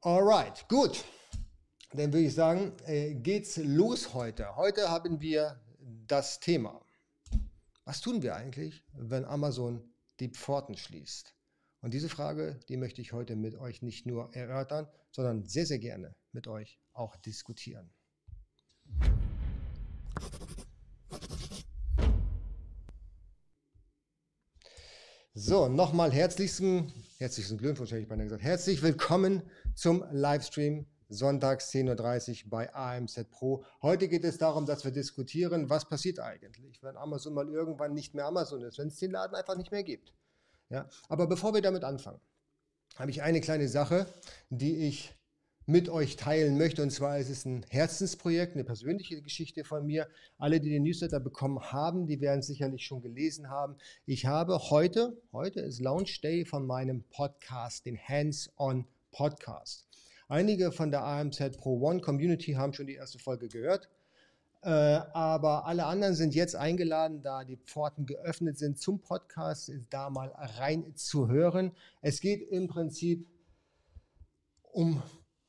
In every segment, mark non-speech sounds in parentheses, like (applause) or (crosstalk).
Alright, gut. Dann würde ich sagen, äh, geht's los heute. Heute haben wir das Thema. Was tun wir eigentlich, wenn Amazon die Pforten schließt? Und diese Frage, die möchte ich heute mit euch nicht nur erörtern, sondern sehr, sehr gerne mit euch auch diskutieren. So, nochmal herzlichsten, herzlichsten Glückwunsch, hätte ich beinahe gesagt. Herzlich willkommen zum Livestream sonntags 10.30 Uhr bei AMZ Pro. Heute geht es darum, dass wir diskutieren, was passiert eigentlich, wenn Amazon mal irgendwann nicht mehr Amazon ist, wenn es den Laden einfach nicht mehr gibt. Ja? Aber bevor wir damit anfangen, habe ich eine kleine Sache, die ich mit euch teilen möchte. Und zwar ist es ein Herzensprojekt, eine persönliche Geschichte von mir. Alle, die den Newsletter bekommen haben, die werden es sicherlich schon gelesen haben. Ich habe heute, heute ist Launch Day von meinem Podcast, den Hands-on Podcast. Einige von der AMZ Pro One Community haben schon die erste Folge gehört. Äh, aber alle anderen sind jetzt eingeladen, da die Pforten geöffnet sind zum Podcast, da mal rein zu hören. Es geht im Prinzip um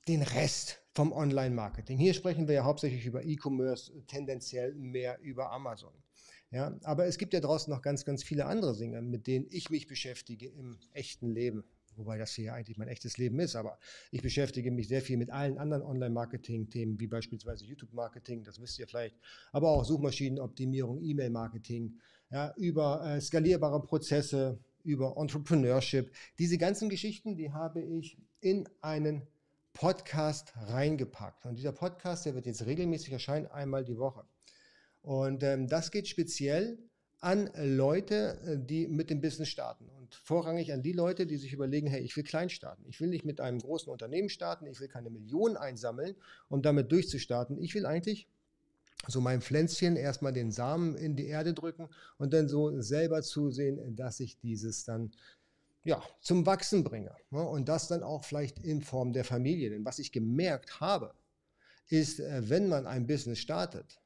den Rest vom Online-Marketing. Hier sprechen wir ja hauptsächlich über E-Commerce, tendenziell mehr über Amazon. Ja, aber es gibt ja draußen noch ganz, ganz viele andere Dinge, mit denen ich mich beschäftige im echten Leben. Wobei das hier eigentlich mein echtes Leben ist, aber ich beschäftige mich sehr viel mit allen anderen Online-Marketing-Themen, wie beispielsweise YouTube-Marketing, das wisst ihr vielleicht, aber auch Suchmaschinenoptimierung, E-Mail-Marketing, ja, über äh, skalierbare Prozesse, über Entrepreneurship. Diese ganzen Geschichten, die habe ich in einen Podcast reingepackt. Und dieser Podcast, der wird jetzt regelmäßig erscheinen, einmal die Woche. Und ähm, das geht speziell an Leute, äh, die mit dem Business starten. Und vorrangig an die Leute, die sich überlegen, hey, ich will klein starten. Ich will nicht mit einem großen Unternehmen starten. Ich will keine Millionen einsammeln, um damit durchzustarten. Ich will eigentlich so mein Pflänzchen erstmal den Samen in die Erde drücken und dann so selber zusehen, dass ich dieses dann ja, zum Wachsen bringe. Ne? Und das dann auch vielleicht in Form der Familie. Denn was ich gemerkt habe, ist, äh, wenn man ein Business startet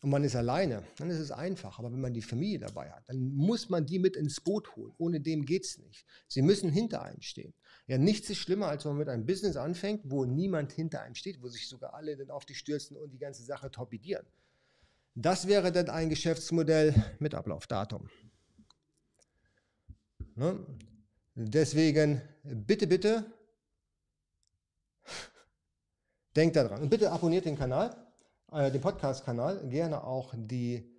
und man ist alleine, dann ist es einfach. Aber wenn man die Familie dabei hat, dann muss man die mit ins Boot holen. Ohne dem geht es nicht. Sie müssen hinter einem stehen. Ja, nichts ist schlimmer, als wenn man mit einem Business anfängt, wo niemand hinter einem steht, wo sich sogar alle dann auf die stürzen und die ganze Sache torpedieren. Das wäre dann ein Geschäftsmodell mit Ablaufdatum. Ne? Deswegen bitte, bitte, denkt daran. Und bitte abonniert den Kanal, äh, den Podcast-Kanal, gerne auch die,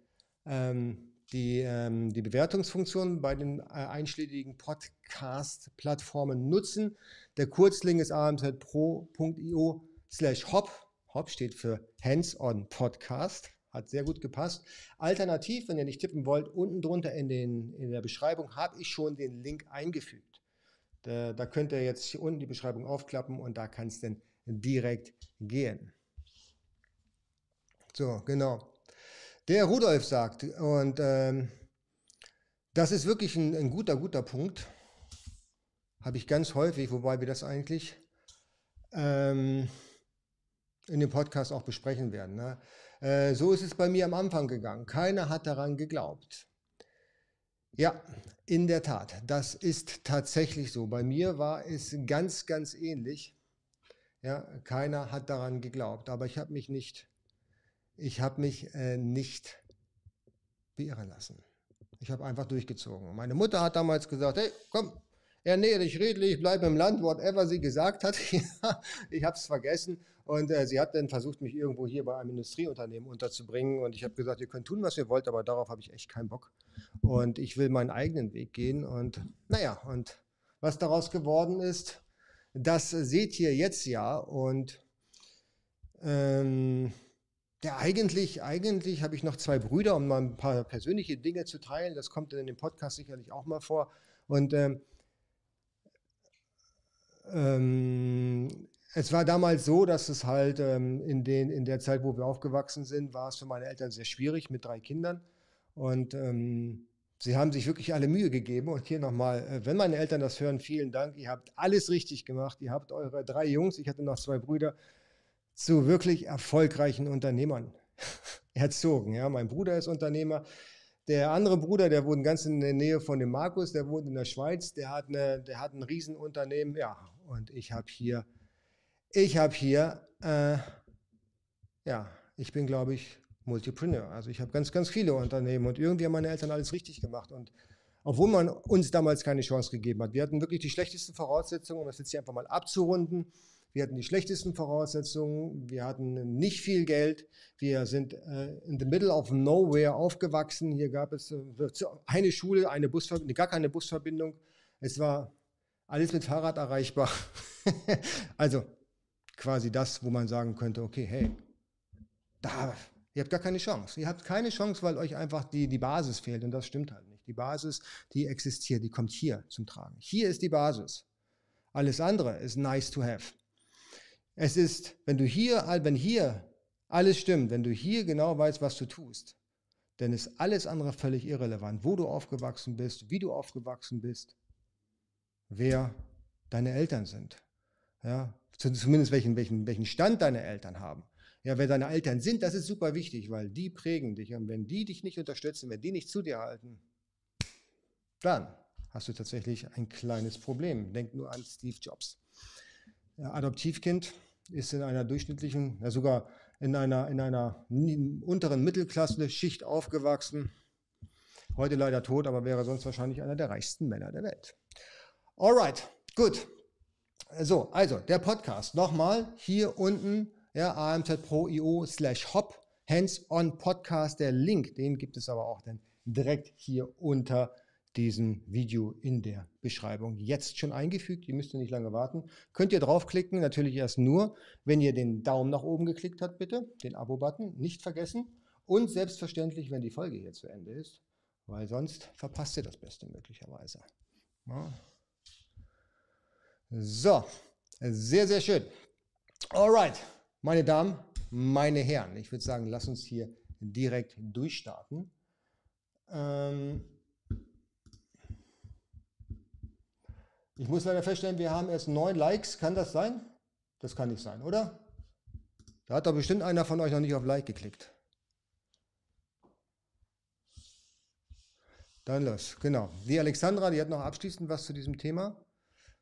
ähm, die, ähm, die Bewertungsfunktion bei den äh, einschlägigen Podcast-Plattformen nutzen. Der Kurzlink ist amzpro.io slash hop. Hop steht für Hands-on Podcast. Hat sehr gut gepasst. Alternativ, wenn ihr nicht tippen wollt, unten drunter in, den, in der Beschreibung habe ich schon den Link eingefügt. Da, da könnt ihr jetzt hier unten die Beschreibung aufklappen und da kann es dann direkt gehen. So, genau. Der Rudolf sagt, und ähm, das ist wirklich ein, ein, guter, guter Punkt. Habe ich ganz häufig, wobei wir das eigentlich ähm, in dem Podcast auch besprechen werden. Ne? Äh, so ist es bei mir am Anfang gegangen. Keiner hat daran geglaubt. Ja, in der Tat, das ist tatsächlich so. Bei mir war es ganz, ganz ähnlich. Ja, keiner hat daran geglaubt, aber ich habe mich nicht, ich habe mich äh, nicht beirren lassen. Ich habe einfach durchgezogen. Meine Mutter hat damals gesagt, hey, komm, ernähre dich redlich, bleib im Land, whatever sie gesagt hat. (laughs) ich habe es vergessen. Und äh, sie hat dann versucht, mich irgendwo hier bei einem Industrieunternehmen unterzubringen. Und ich habe gesagt, ihr könnt tun, was ihr wollt, aber darauf habe ich echt keinen Bock. Und ich will meinen eigenen Weg gehen. Und naja, und was daraus geworden ist, das seht ihr jetzt ja. Und ähm, ja, eigentlich, eigentlich habe ich noch zwei Brüder, um mal ein paar persönliche Dinge zu teilen. Das kommt in dem Podcast sicherlich auch mal vor. Und ähm, ähm, es war damals so, dass es halt ähm, in, den, in der Zeit, wo wir aufgewachsen sind, war es für meine Eltern sehr schwierig mit drei Kindern. Und ähm, sie haben sich wirklich alle Mühe gegeben. Und hier nochmal, äh, wenn meine Eltern das hören, vielen Dank. Ihr habt alles richtig gemacht. Ihr habt eure drei Jungs, ich hatte noch zwei Brüder, zu wirklich erfolgreichen Unternehmern (laughs) erzogen. Ja, mein Bruder ist Unternehmer. Der andere Bruder, der wohnt ganz in der Nähe von dem Markus, der wohnt in der Schweiz, der hat, eine, der hat ein Riesenunternehmen. Ja, und ich habe hier Ich habe hier, äh, ja, ich bin, glaube ich, Multipreneur. Also ich habe ganz, ganz viele Unternehmen und irgendwie haben meine Eltern alles richtig gemacht. Und obwohl man uns damals keine Chance gegeben hat, wir hatten wirklich die schlechtesten Voraussetzungen, um das jetzt hier einfach mal abzurunden. Wir hatten die schlechtesten Voraussetzungen, wir hatten nicht viel Geld, wir sind äh, in the middle of nowhere aufgewachsen. Hier gab es äh, eine Schule, eine Busverbindung, gar keine Busverbindung. Es war alles mit Fahrrad erreichbar. (laughs) also quasi das, wo man sagen könnte, okay, hey, da, ihr habt gar keine Chance. Ihr habt keine Chance, weil euch einfach die, die Basis fehlt und das stimmt halt nicht. Die Basis, die existiert, die kommt hier zum Tragen. Hier ist die Basis. Alles andere ist nice to have. Es ist, wenn du hier, wenn hier alles stimmt, wenn du hier genau weißt, was du tust, dann ist alles andere völlig irrelevant, wo du aufgewachsen bist, wie du aufgewachsen bist, wer deine Eltern sind. Ja, zumindest welchen, welchen, welchen Stand deine Eltern haben. Ja, wer deine Eltern sind, das ist super wichtig, weil die prägen dich. Und wenn die dich nicht unterstützen, wenn die nicht zu dir halten, dann hast du tatsächlich ein kleines Problem. Denk nur an Steve Jobs. Adoptivkind, ist in einer durchschnittlichen, ja sogar in einer, in einer unteren Mittelklasse-Schicht aufgewachsen. Heute leider tot, aber wäre sonst wahrscheinlich einer der reichsten Männer der Welt. Alright, gut. So, also der Podcast. Nochmal hier unten, ja, amzpro.io slash hop, hands-on Podcast. Der Link, den gibt es aber auch dann direkt hier unter diesem Video in der Beschreibung jetzt schon eingefügt. Ihr müsst nicht lange warten. Könnt ihr draufklicken, natürlich erst nur, wenn ihr den Daumen nach oben geklickt habt, bitte, den Abo-Button, nicht vergessen. Und selbstverständlich, wenn die Folge hier zu Ende ist, weil sonst verpasst ihr das Beste möglicherweise. Ja. So, sehr, sehr schön. Alright, meine Damen, meine Herren, ich würde sagen, lass uns hier direkt durchstarten. Ähm, Ich muss leider feststellen, wir haben erst neun Likes. Kann das sein? Das kann nicht sein, oder? Da hat doch bestimmt einer von euch noch nicht auf Like geklickt. Dann los, genau. Die Alexandra, die hat noch abschließend was zu diesem Thema.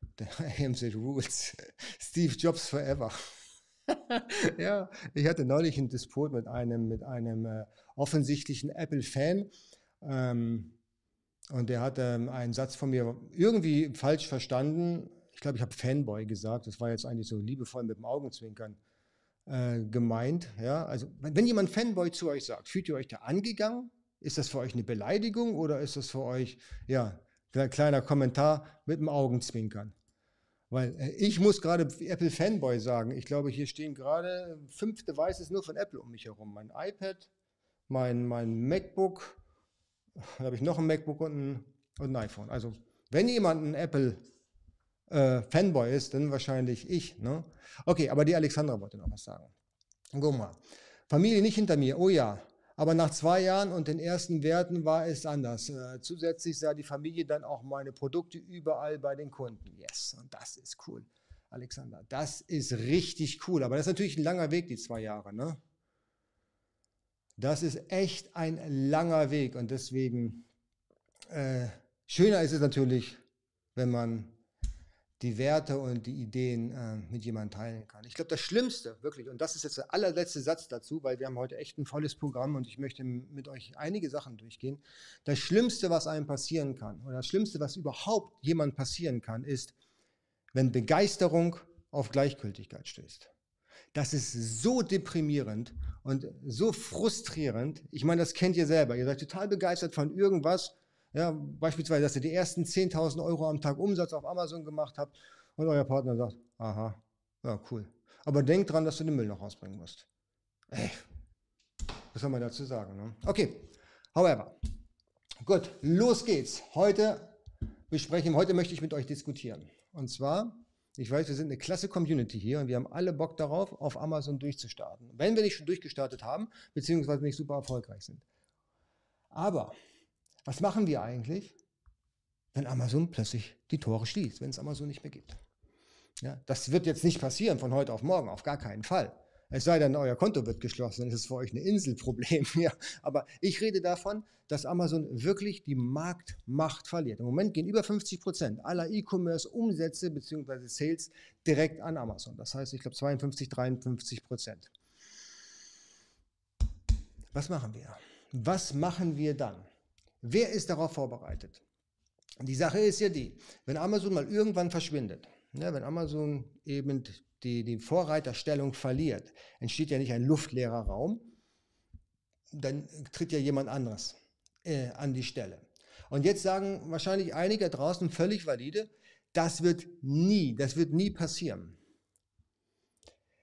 (laughs) Der AMZ Rules. Steve Jobs Forever. (laughs) ja, ich hatte neulich einen Disput mit einem, mit einem äh, offensichtlichen Apple-Fan. Ähm, und der hat ähm, einen Satz von mir irgendwie falsch verstanden. Ich glaube, ich habe Fanboy gesagt. Das war jetzt eigentlich so liebevoll mit dem Augenzwinkern äh, gemeint. Ja? Also, wenn, jemand Fanboy zu euch sagt, fühlt ihr euch da angegangen? Ist das für euch eine Beleidigung oder ist das für euch, ja, kleiner Kommentar mit dem Augenzwinkern? Weil äh, ich muss gerade Apple Fanboy sagen. Ich glaube, hier stehen gerade fünf Devices nur von Apple um mich herum. Mein iPad, mein, mein MacBook, dann habe ich noch ein MacBook und ein, und ein iPhone. Also, wenn jemand ein Apple äh, Fanboy ist, dann wahrscheinlich ich. Ne? Okay, aber die Alexandra wollte noch was sagen. Guck mal. Familie nicht hinter mir, oh ja. Aber nach zwei Jahren und den ersten Werten war es anders. Äh, zusätzlich sah die Familie dann auch meine Produkte überall bei den Kunden. Yes, und das ist cool, Alexander. Das ist richtig cool. Aber das ist natürlich ein langer Weg, die zwei Jahre. Ne? Das ist echt ein langer Weg und deswegen äh, schöner ist es natürlich, wenn man die Werte und die Ideen äh, mit jemandem teilen kann. Ich glaube, das Schlimmste, wirklich, und das ist jetzt der allerletzte Satz dazu, weil wir haben heute echt ein volles Programm und ich möchte mit euch einige Sachen durchgehen. Das Schlimmste, was einem passieren kann, oder das Schlimmste, was überhaupt jemand passieren kann, ist, wenn Begeisterung auf Gleichgültigkeit stößt. Das ist so deprimierend und so frustrierend. Ich meine, das kennt ihr selber. Ihr seid total begeistert von irgendwas. Ja, beispielsweise, dass ihr die ersten 10.000 Euro am Tag Umsatz auf Amazon gemacht habt und euer Partner sagt, aha, ja, cool. Aber denkt dran, dass du den Müll noch rausbringen musst. Ey, was soll man dazu sagen? Ne? Okay, however. Gut, los geht's. Heute besprechen, heute möchte ich mit euch diskutieren. Und zwar ich weiß, wir sind eine klasse Community hier und wir haben alle Bock darauf, auf Amazon durchzustarten. Wenn wir nicht schon durchgestartet haben, beziehungsweise nicht super erfolgreich sind. Aber was machen wir eigentlich, wenn Amazon plötzlich die Tore schließt, wenn es Amazon nicht mehr gibt? Ja, das wird jetzt nicht passieren von heute auf morgen, auf gar keinen Fall. Es sei denn, euer Konto wird geschlossen, dann ist es für euch ein Inselproblem. (laughs) Ja. Aber ich rede davon, dass Amazon wirklich die Marktmacht verliert. Im Moment gehen über 50 Prozent aller E-Commerce-Umsätze bzw. Sales direkt an Amazon. Das heißt, ich glaube 52, 53 Prozent. Was machen wir? Was machen wir dann? Wer ist darauf vorbereitet? Die Sache ist ja die, wenn Amazon mal irgendwann verschwindet, ja, wenn Amazon eben die, die Vorreiterstellung verliert, entsteht ja nicht ein luftleerer Raum, dann tritt ja jemand anderes äh, an die Stelle. Und jetzt sagen wahrscheinlich einige draußen völlig valide, das wird nie, das wird nie passieren.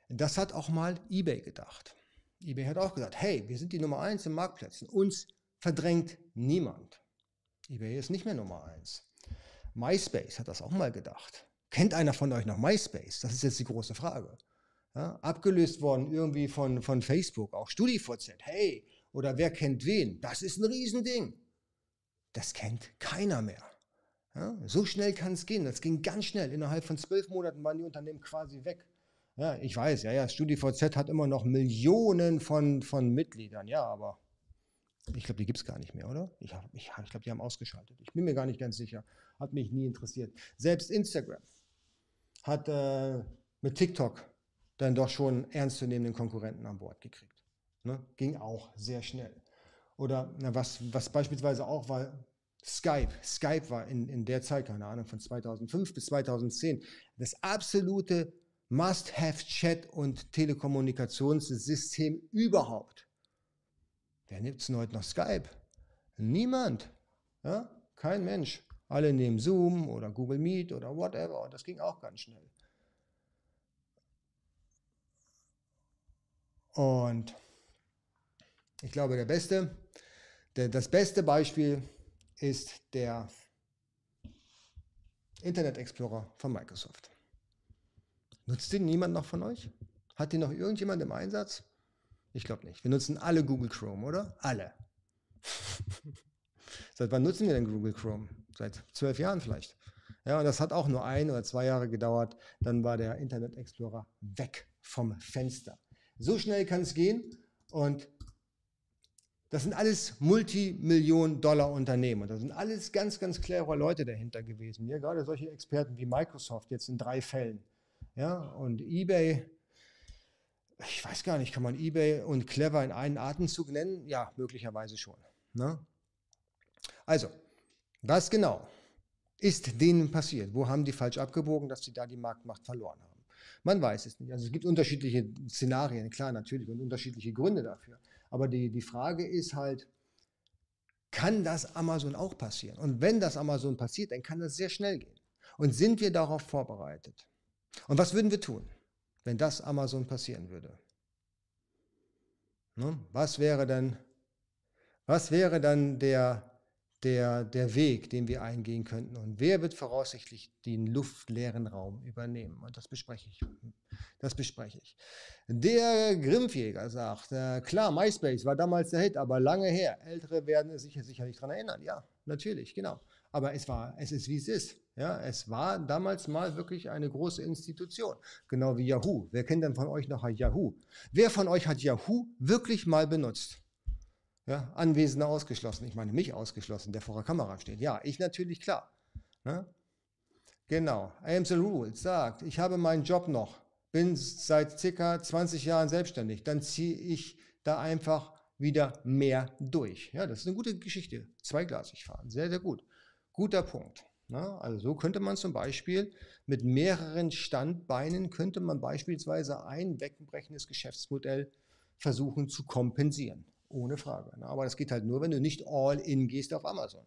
Das hat auch mal eBay gedacht. eBay hat auch gesagt, hey, wir sind die Nummer eins im Marktplätzen, uns verdrängt niemand. eBay ist nicht mehr Nummer eins. MySpace hat das auch mal gedacht. Kennt einer von euch noch MySpace? Das ist jetzt die große Frage. Ja, abgelöst worden irgendwie von, von Facebook, auch StudiVZ. Hey, oder wer kennt wen? Das ist ein Riesending. Das kennt keiner mehr. Ja, so schnell kann es gehen. Das ging ganz schnell. Innerhalb von zwölf Monaten waren die Unternehmen quasi weg. Ja, ich weiß, ja, ja, StudiVZ hat immer noch Millionen von, von Mitgliedern, ja, aber ich glaube, die gibt es gar nicht mehr, oder? Ich, ich, ich glaube, die haben ausgeschaltet. Ich bin mir gar nicht ganz sicher. Hat mich nie interessiert. Selbst Instagram hat äh, mit TikTok dann doch schon ernstzunehmenden Konkurrenten an Bord gekriegt. Ne? Ging auch sehr schnell. Oder na, was, was beispielsweise auch war, Skype. Skype war in, in der Zeit, keine Ahnung, von 2005 bis 2010 das absolute Must-Have-Chat- und Telekommunikationssystem überhaupt. Wer nimmt denn heute noch Skype? Niemand. Ja? Kein Mensch. Alle nehmen Zoom oder Google Meet oder whatever. Und das ging auch ganz schnell. Und ich glaube, der beste, der, das beste Beispiel ist der Internet Explorer von Microsoft. Nutzt den niemand noch von euch? Hat den noch irgendjemand im Einsatz? Ich glaube nicht. Wir nutzen alle Google Chrome, oder? Alle. (laughs) Seit wann nutzen wir denn Google Chrome? Seit zwölf Jahren vielleicht. Ja, und das hat auch nur ein oder zwei Jahre gedauert. Dann war der Internet Explorer weg vom Fenster. So schnell kann es gehen und das sind alles Multimillionen-Dollar-Unternehmen. Und da sind alles ganz, ganz clevere Leute dahinter gewesen. Ja, gerade solche Experten wie Microsoft jetzt in drei Fällen. Ja, und eBay, ich weiß gar nicht, kann man eBay und Clever in einen Atemzug nennen? Ja, möglicherweise schon. Ne? Also, was genau ist denen passiert? Wo haben die falsch abgebogen, dass sie da die Marktmacht verloren haben? Man weiß es nicht. Also es gibt unterschiedliche Szenarien, klar, natürlich, und unterschiedliche Gründe dafür. Aber die, die Frage ist halt, kann das Amazon auch passieren? Und wenn das Amazon passiert, dann kann das sehr schnell gehen. Und sind wir darauf vorbereitet? Und was würden wir tun, wenn das Amazon passieren würde? Ne? Was wäre dann, was wäre dann der der, der Weg, den wir eingehen könnten und wer wird voraussichtlich den luftleeren Raum übernehmen. Und das bespreche ich. Das bespreche ich. Der Grimpfjäger sagt, äh, klar, MySpace war damals der Hit, aber lange her. Ältere werden sich sicherlich daran erinnern. Ja, natürlich, genau. Aber es war, es ist wie es ist. Ja, es war damals mal wirklich eine große Institution. Genau wie Yahoo. Wer kennt denn von euch noch Yahoo? Wer von euch hat Yahoo wirklich mal benutzt? Ja, Anwesende ausgeschlossen. Ich meine, mich ausgeschlossen, der vor der Kamera steht. Ja, ich natürlich, klar. Ne? Genau. Amsel Rules sagt, ich habe meinen Job noch, bin seit circa 20 Jahren selbstständig. Dann ziehe ich da einfach wieder mehr durch. Ja, das ist eine gute Geschichte. Zweiglasig fahren. Sehr, sehr gut. Guter Punkt. Na, also so könnte man zum Beispiel mit mehreren Standbeinen, könnte man beispielsweise ein wegbrechendes Geschäftsmodell versuchen zu kompensieren. Ohne Frage. Ne? Aber das geht halt nur, wenn du nicht all in gehst auf Amazon.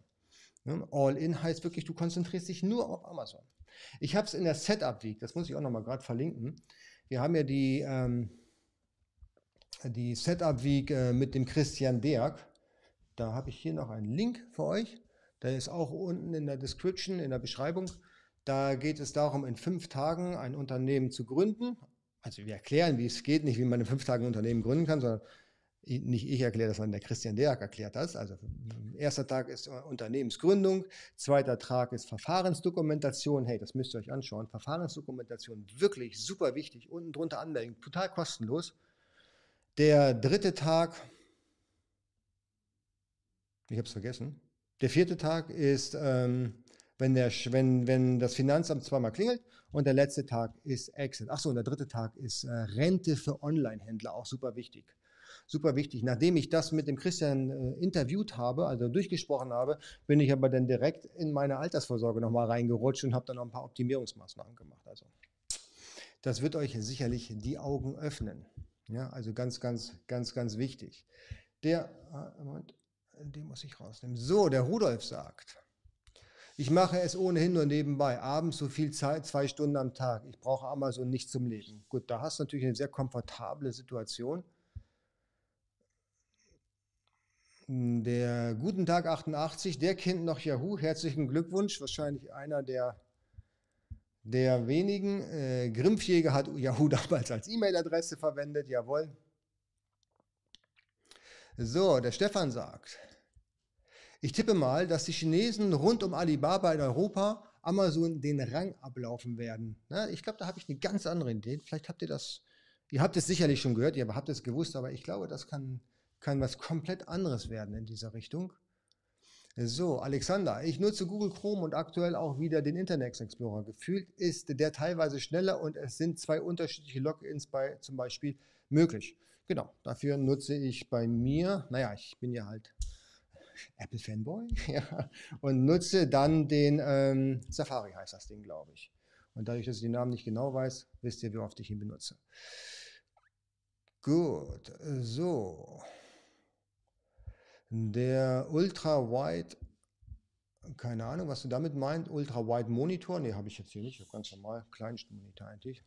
Ne? All in heißt wirklich, du konzentrierst dich nur auf Amazon. Ich habe es in der Setup Week, das muss ich auch nochmal gerade verlinken. Wir haben ja die, ähm, die Setup Week äh, mit dem Christian Derg. Da habe ich hier noch einen Link für euch. Der ist auch unten in der Description, in der Beschreibung. Da geht es darum, in fünf Tagen ein Unternehmen zu gründen. Also wir erklären, wie es geht, nicht wie man in fünf Tagen ein Unternehmen gründen kann, sondern nicht ich erkläre das, sondern der Christian Deak erklärt das. Also erster Tag ist Unternehmensgründung, zweiter Tag ist Verfahrensdokumentation. Hey, das müsst ihr euch anschauen. Verfahrensdokumentation, wirklich super wichtig. Unten drunter anmelden, total kostenlos. Der dritte Tag, ich habe es vergessen. Der vierte Tag ist, ähm, wenn, der, wenn, wenn das Finanzamt zweimal klingelt und der letzte Tag ist Exit. Achso, und der dritte Tag ist äh, Rente für Online-Händler, auch super wichtig. Super wichtig. Nachdem ich das mit dem Christian äh, interviewt habe, also durchgesprochen habe, bin ich aber dann direkt in meine Altersvorsorge nochmal reingerutscht und habe dann noch ein paar Optimierungsmaßnahmen gemacht. Also das wird euch sicherlich die Augen öffnen. Ja, also ganz, ganz, ganz, ganz wichtig. Der, äh, Moment, den muss ich rausnehmen. So, der Rudolf sagt, ich mache es ohnehin nur nebenbei, abends so viel Zeit, zwei Stunden am Tag. Ich brauche Amazon nicht zum Leben. Gut, da hast du natürlich eine sehr komfortable Situation. Der Guten Tag 88, der kennt noch Yahoo. Herzlichen Glückwunsch. Wahrscheinlich einer der, der wenigen. Äh, Grimpfjäger hat Yahoo (laughs) damals als E-Mail-Adresse verwendet. Jawohl. So, der Stefan sagt, ich tippe mal, dass die Chinesen rund um Alibaba in Europa Amazon den Rang ablaufen werden. Ich glaube, da habe ich eine ganz andere Idee. Vielleicht habt ihr das, ihr habt es sicherlich schon gehört, ihr habt es gewusst, aber ich glaube, das kann, kann was komplett anderes werden in dieser Richtung. So, Alexander, ich nutze Google Chrome und aktuell auch wieder den Internet Explorer. Gefühlt ist der teilweise schneller und es sind zwei unterschiedliche Logins bei zum Beispiel möglich. Genau, dafür nutze ich bei mir, naja, ich bin ja halt Apple-Fanboy, (laughs) ja, und nutze dann den ähm, Safari, heißt das Ding, glaube ich. Und dadurch, dass ich den Namen nicht genau weiß, wisst ihr, wie oft ich ihn benutze. Gut, so. Der Ultra-Wide, keine Ahnung, was du damit meint, Ultra-Wide Monitor, ne, habe ich jetzt hier nicht, ich habe ganz normal Kleinstmonitor eigentlich.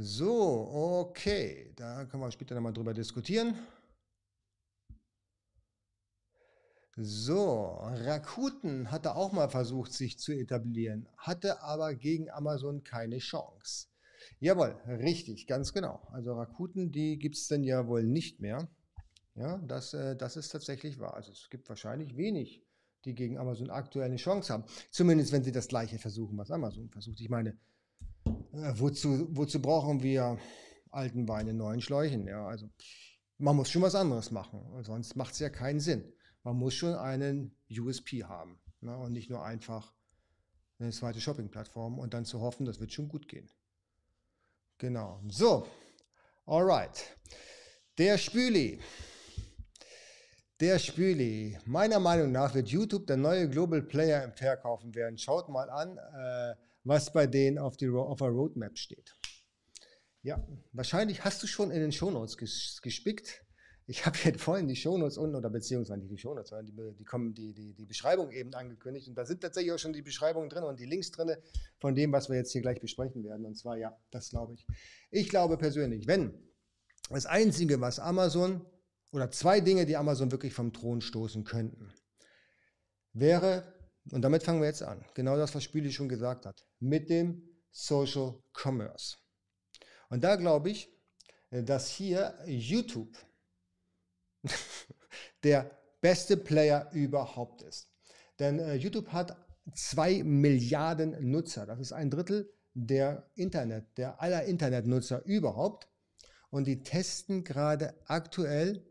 So, okay, da können wir später nochmal drüber diskutieren. So, Rakuten hatte auch mal versucht, sich zu etablieren, hatte aber gegen Amazon keine Chance. Jawohl, richtig, ganz genau. Also Rakuten, die gibt es denn ja wohl nicht mehr. Ja, das, äh, das ist tatsächlich wahr. Also es gibt wahrscheinlich wenig, die gegen Amazon aktuell eine Chance haben. Zumindest wenn sie das gleiche versuchen, was Amazon versucht. Ich meine, äh, wozu, wozu brauchen wir alten Wein in neuen Schläuchen? Ja, also man muss schon was anderes machen, sonst macht es ja keinen Sinn. Man muss schon einen USP haben ne? und nicht nur einfach eine zweite Shopping-Plattform und dann zu hoffen, das wird schon gut gehen. Genau. So, alright. Der Spüli. Der Spüli. Meiner Meinung nach wird YouTube der neue Global Player im Verkaufen werden. Schaut mal an. Äh, was bei denen auf, die, auf der Roadmap steht. Ja, wahrscheinlich hast du schon in den Shownotes ges, gespickt. Ich habe hier (laughs) vorhin die Shownotes unten, oder beziehungsweise nicht die Shownotes, sondern die, die, kommen, die, die, die Beschreibung eben angekündigt. Und da sind tatsächlich auch schon die Beschreibungen drin und die Links drin von dem, was wir jetzt hier gleich besprechen werden. Und zwar, ja, das glaube ich. Ich glaube persönlich, wenn das Einzige, was Amazon, oder zwei Dinge, die Amazon wirklich vom Thron stoßen könnten, wäre und damit fangen wir jetzt an. Genau das, was Spüli schon gesagt hat. Mit dem Social Commerce. Und da glaube ich, äh, dass hier YouTube (laughs) der beste Player überhaupt ist. Denn äh, YouTube hat zwei Milliarden Nutzer. Das ist ein Drittel der Internet, der aller Internetnutzer überhaupt. Und die testen gerade aktuell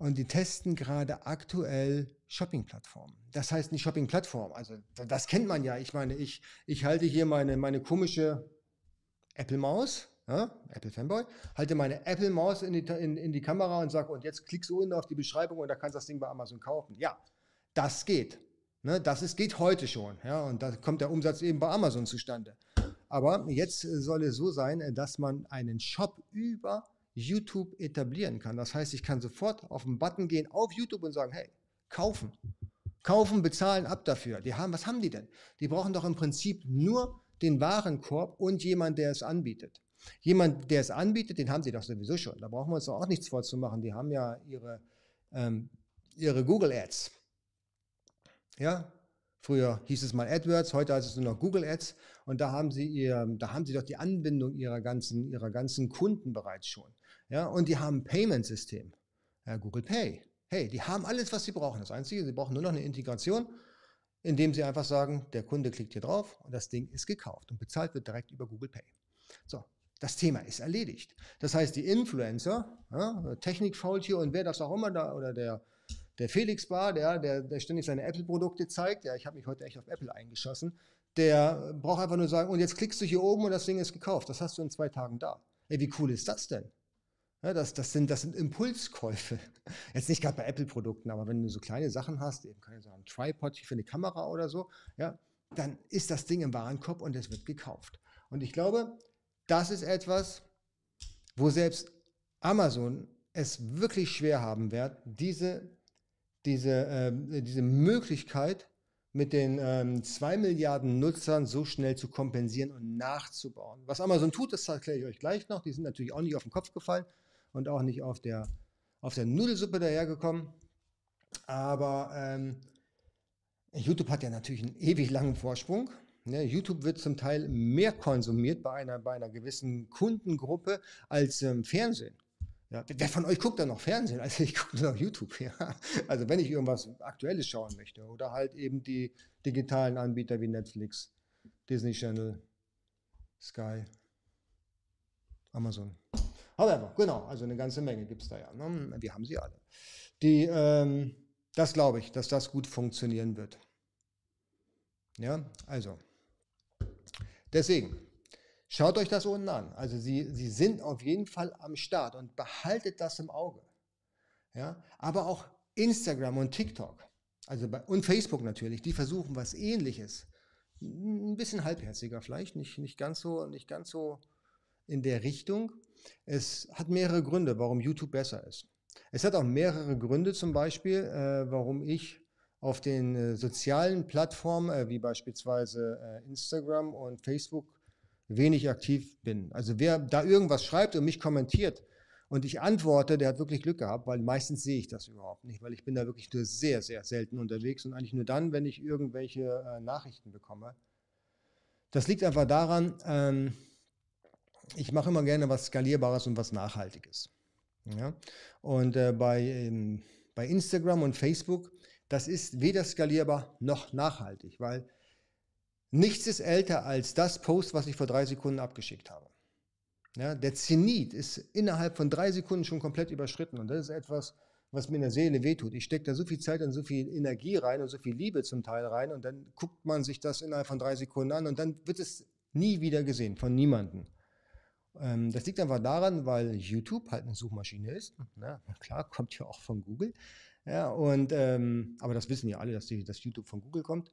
und die testen gerade aktuell Shopping-Plattformen. Das heißt nicht Shopping-Plattform, also das kennt man ja. Ich meine, ich, ich halte hier meine, meine komische Apple-Maus, ja, Apple-Fanboy, halte meine Apple-Maus in die, in, in die Kamera und sage, und jetzt klickst du unten auf die Beschreibung und da kannst du das Ding bei Amazon kaufen. Ja, das geht. Ne, das ist, geht heute schon. Ja, und da kommt der Umsatz eben bei Amazon zustande. Aber jetzt soll es so sein, dass man einen Shop über YouTube etablieren kann. Das heißt, ich kann sofort auf den Button gehen auf YouTube und sagen, hey, kaufen. Kaufen, bezahlen, ab dafür. Die haben, was haben die denn? Die brauchen doch im Prinzip nur den Warenkorb und jemand, der es anbietet. Jemand, der es anbietet, den haben sie doch sowieso schon. Da brauchen wir uns doch auch nichts vorzumachen. Die haben ja ihre, ähm, ihre Google Ads. Ja, früher hieß es mal AdWords, heute heißt es nur noch Google Ads. Und da haben sie ihr, da haben sie doch die Anbindung ihrer ganzen, ihrer ganzen Kunden bereits schon. Ja, und die haben ein Payment-System. Ja, Google Pay. Hey, die haben alles, was sie brauchen. Das Einzige, sie brauchen nur noch eine Integration indem sie einfach sagen, der Kunde klickt hier drauf und das Ding ist gekauft und bezahlt wird direkt über Google Pay. So, das Thema ist erledigt. Das heißt, die Influencer, ja, Technikfaultier und wer das auch immer da, oder der, der Felix Bar, der, der, der ständig seine Apple-Produkte zeigt, ja, ich habe mich heute echt auf Apple eingeschossen, der braucht einfach nur sagen, und jetzt klickst du hier oben und das Ding ist gekauft. Das hast du in zwei Tagen da. Ey, wie cool ist das denn? Ja, das, das, sind, das sind Impulskäufe. (laughs) Jetzt nicht gerade bei Apple-Produkten, aber wenn du so kleine Sachen hast, eben kann ich sagen, Tripod für eine Kamera oder so, ja, dann ist das Ding im Warenkorb und es wird gekauft. Und ich glaube, das ist etwas, wo selbst Amazon es wirklich schwer haben wird, diese, diese, äh, diese Möglichkeit mit den ähm, 2 Milliarden Nutzern so schnell zu kompensieren und nachzubauen. Was Amazon tut, das erkläre ich euch gleich noch. Die sind natürlich auch nicht auf den Kopf gefallen und auch nicht auf der, auf der Nudelsuppe dahergekommen. Aber ähm, YouTube hat ja natürlich einen ewig langen Vorsprung. Ne? YouTube wird zum Teil mehr konsumiert bei einer, bei einer gewissen Kundengruppe als ähm, Fernsehen. Ja, wer von euch guckt da noch Fernsehen? Also ich gucke noch YouTube. (laughs) Ja. Also wenn ich irgendwas Aktuelles schauen möchte oder halt eben die digitalen Anbieter wie Netflix, Disney Channel, Sky, Amazon. However, genau, also eine ganze Menge gibt es da ja. Ne? Wir haben sie alle. Die, ähm, das glaube ich, dass das gut funktionieren wird. Ja, also. Deswegen, Schaut euch das unten an. Also sie, sie sind auf jeden Fall am Start und behaltet das im Auge. Ja? Aber auch Instagram und TikTok, also bei, und Facebook natürlich, die versuchen was ähnliches. Ein bisschen halbherziger vielleicht, nicht, nicht, ganz so, nicht ganz so in der Richtung. Es hat mehrere Gründe, warum YouTube besser ist. Es hat auch mehrere Gründe zum Beispiel, äh, warum ich auf den äh, sozialen Plattformen äh, wie beispielsweise äh, Instagram und Facebook wenig aktiv bin. Also wer da irgendwas schreibt und mich kommentiert und ich antworte, der hat wirklich Glück gehabt, weil meistens sehe ich das überhaupt nicht, weil ich bin da wirklich nur sehr, sehr selten unterwegs und eigentlich nur dann, wenn ich irgendwelche äh, Nachrichten bekomme. Das liegt einfach daran, ähm, ich mache immer gerne was Skalierbares und was Nachhaltiges. Ja? Und äh, bei, ähm, bei Instagram und Facebook, das ist weder skalierbar noch nachhaltig, weil Nichts ist älter als das Post, was ich vor drei Sekunden abgeschickt habe. Ja, der Zenit ist innerhalb von drei Sekunden schon komplett überschritten und das ist etwas, was mir in der Seele wehtut. Ich stecke da so viel Zeit und so viel Energie rein und so viel Liebe zum Teil rein und dann guckt man sich das innerhalb von drei Sekunden an und dann wird es nie wieder gesehen von niemandem. Ähm, das liegt einfach daran, weil YouTube halt eine Suchmaschine ist. Na, klar, kommt ja auch von Google. Ja, und, ähm, aber das wissen ja alle, dass, die, dass YouTube von Google kommt.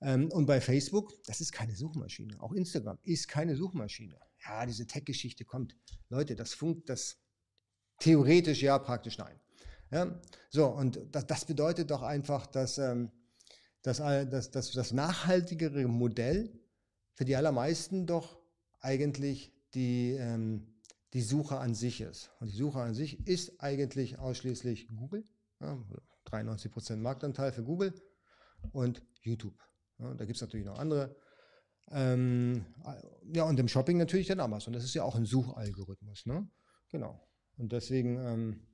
Ähm, und bei Facebook, das ist keine Suchmaschine. Auch Instagram ist keine Suchmaschine. Ja, diese Tech-Geschichte kommt. Leute, das funkt, das theoretisch ja, praktisch nein. Ja, so, und das, das bedeutet doch einfach, dass, ähm, dass, dass, dass das nachhaltigere Modell für die allermeisten doch eigentlich die, ähm, die Suche an sich ist. Und die Suche an sich ist eigentlich ausschließlich Google. Ja, 93% Marktanteil für Google und YouTube. Ja, da gibt es natürlich noch andere. Ähm, ja, und im Shopping natürlich dann Amazon. Das ist ja auch ein Suchalgorithmus. Ne? Genau. Und deswegen, ähm,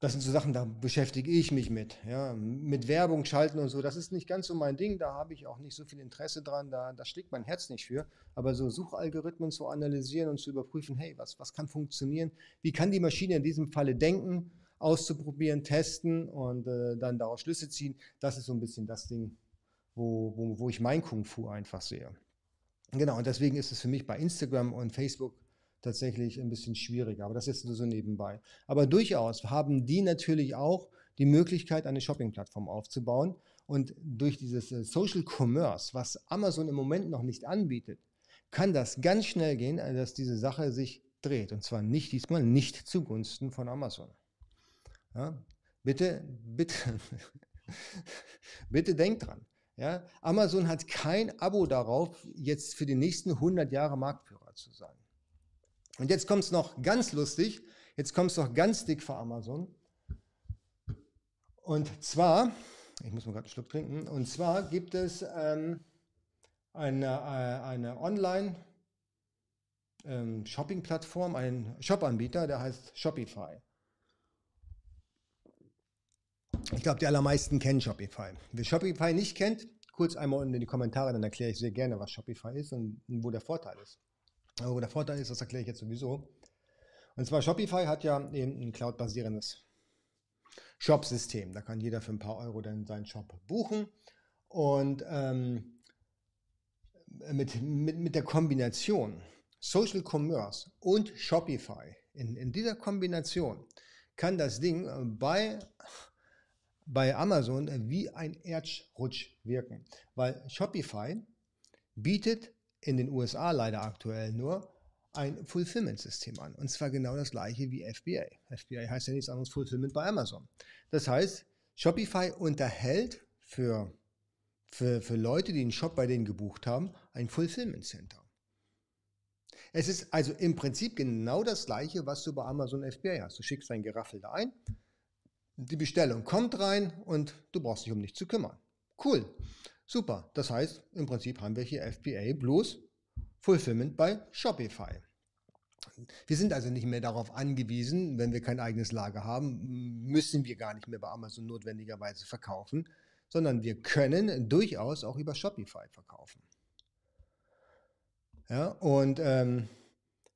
das sind so Sachen, da beschäftige ich mich mit. Ja? Mit Werbung schalten und so, das ist nicht ganz so mein Ding. Da habe ich auch nicht so viel Interesse dran. Da, da schlägt mein Herz nicht für. Aber so Suchalgorithmen zu analysieren und zu überprüfen, hey, was, was kann funktionieren? Wie kann die Maschine in diesem Falle denken? Auszuprobieren, testen und äh, dann daraus Schlüsse ziehen. Das ist so ein bisschen das Ding, wo, wo, wo ich mein Kung Fu einfach sehe. Genau, und deswegen ist es für mich bei Instagram und Facebook tatsächlich ein bisschen schwieriger, aber das ist nur so nebenbei. Aber durchaus haben die natürlich auch die Möglichkeit, eine Shopping-Plattform aufzubauen. Und durch dieses äh, Social Commerce, was Amazon im Moment noch nicht anbietet, kann das ganz schnell gehen, äh, dass diese Sache sich dreht. Und zwar nicht diesmal nicht zugunsten von Amazon. Ja? Bitte, bitte, (laughs) bitte denkt dran. Ja, Amazon hat kein Abo darauf, jetzt für die nächsten 100 Jahre Marktführer zu sein. Und jetzt kommt es noch ganz lustig, jetzt kommt es noch ganz dick für Amazon. Und zwar, ich muss mal gerade einen Schluck trinken, und zwar gibt es ähm, eine, äh, eine Online- ähm, einen Shop-Anbieter, der heißt Shopify. Ich glaube, die allermeisten kennen Shopify. Wer Shopify nicht kennt, kurz einmal unten in die Kommentare, dann erkläre ich sehr gerne, was Shopify ist und wo der Vorteil ist. Aber der Vorteil ist, das erkläre ich jetzt sowieso. Und zwar Shopify hat ja eben ein cloud-basierendes Shop-System. Da kann jeder für ein paar Euro dann seinen Shop buchen. Und ähm, mit, mit, mit der Kombination Social Commerce und Shopify, in, in dieser Kombination kann das Ding bei, bei Amazon wie ein Erdrutsch wirken. Weil Shopify bietet in den USA leider aktuell nur ein Fulfillment-System an. Und zwar genau das gleiche wie FBA. FBA heißt ja nichts anderes Fulfillment bei Amazon. Das heißt, Shopify unterhält für, für, für Leute, die einen Shop bei denen gebucht haben, ein Fulfillment Center. Es ist also im Prinzip genau das gleiche, was du bei Amazon FBA hast. Du schickst dein Geraffel da ein, die Bestellung kommt rein und du brauchst dich um nichts zu kümmern. Cool, super. Das heißt, im Prinzip haben wir hier FBA bloß Fulfillment bei Shopify. Wir sind also nicht mehr darauf angewiesen, wenn wir kein eigenes Lager haben, müssen wir gar nicht mehr bei Amazon notwendigerweise verkaufen, sondern wir können durchaus auch über Shopify verkaufen. Ja, und ähm,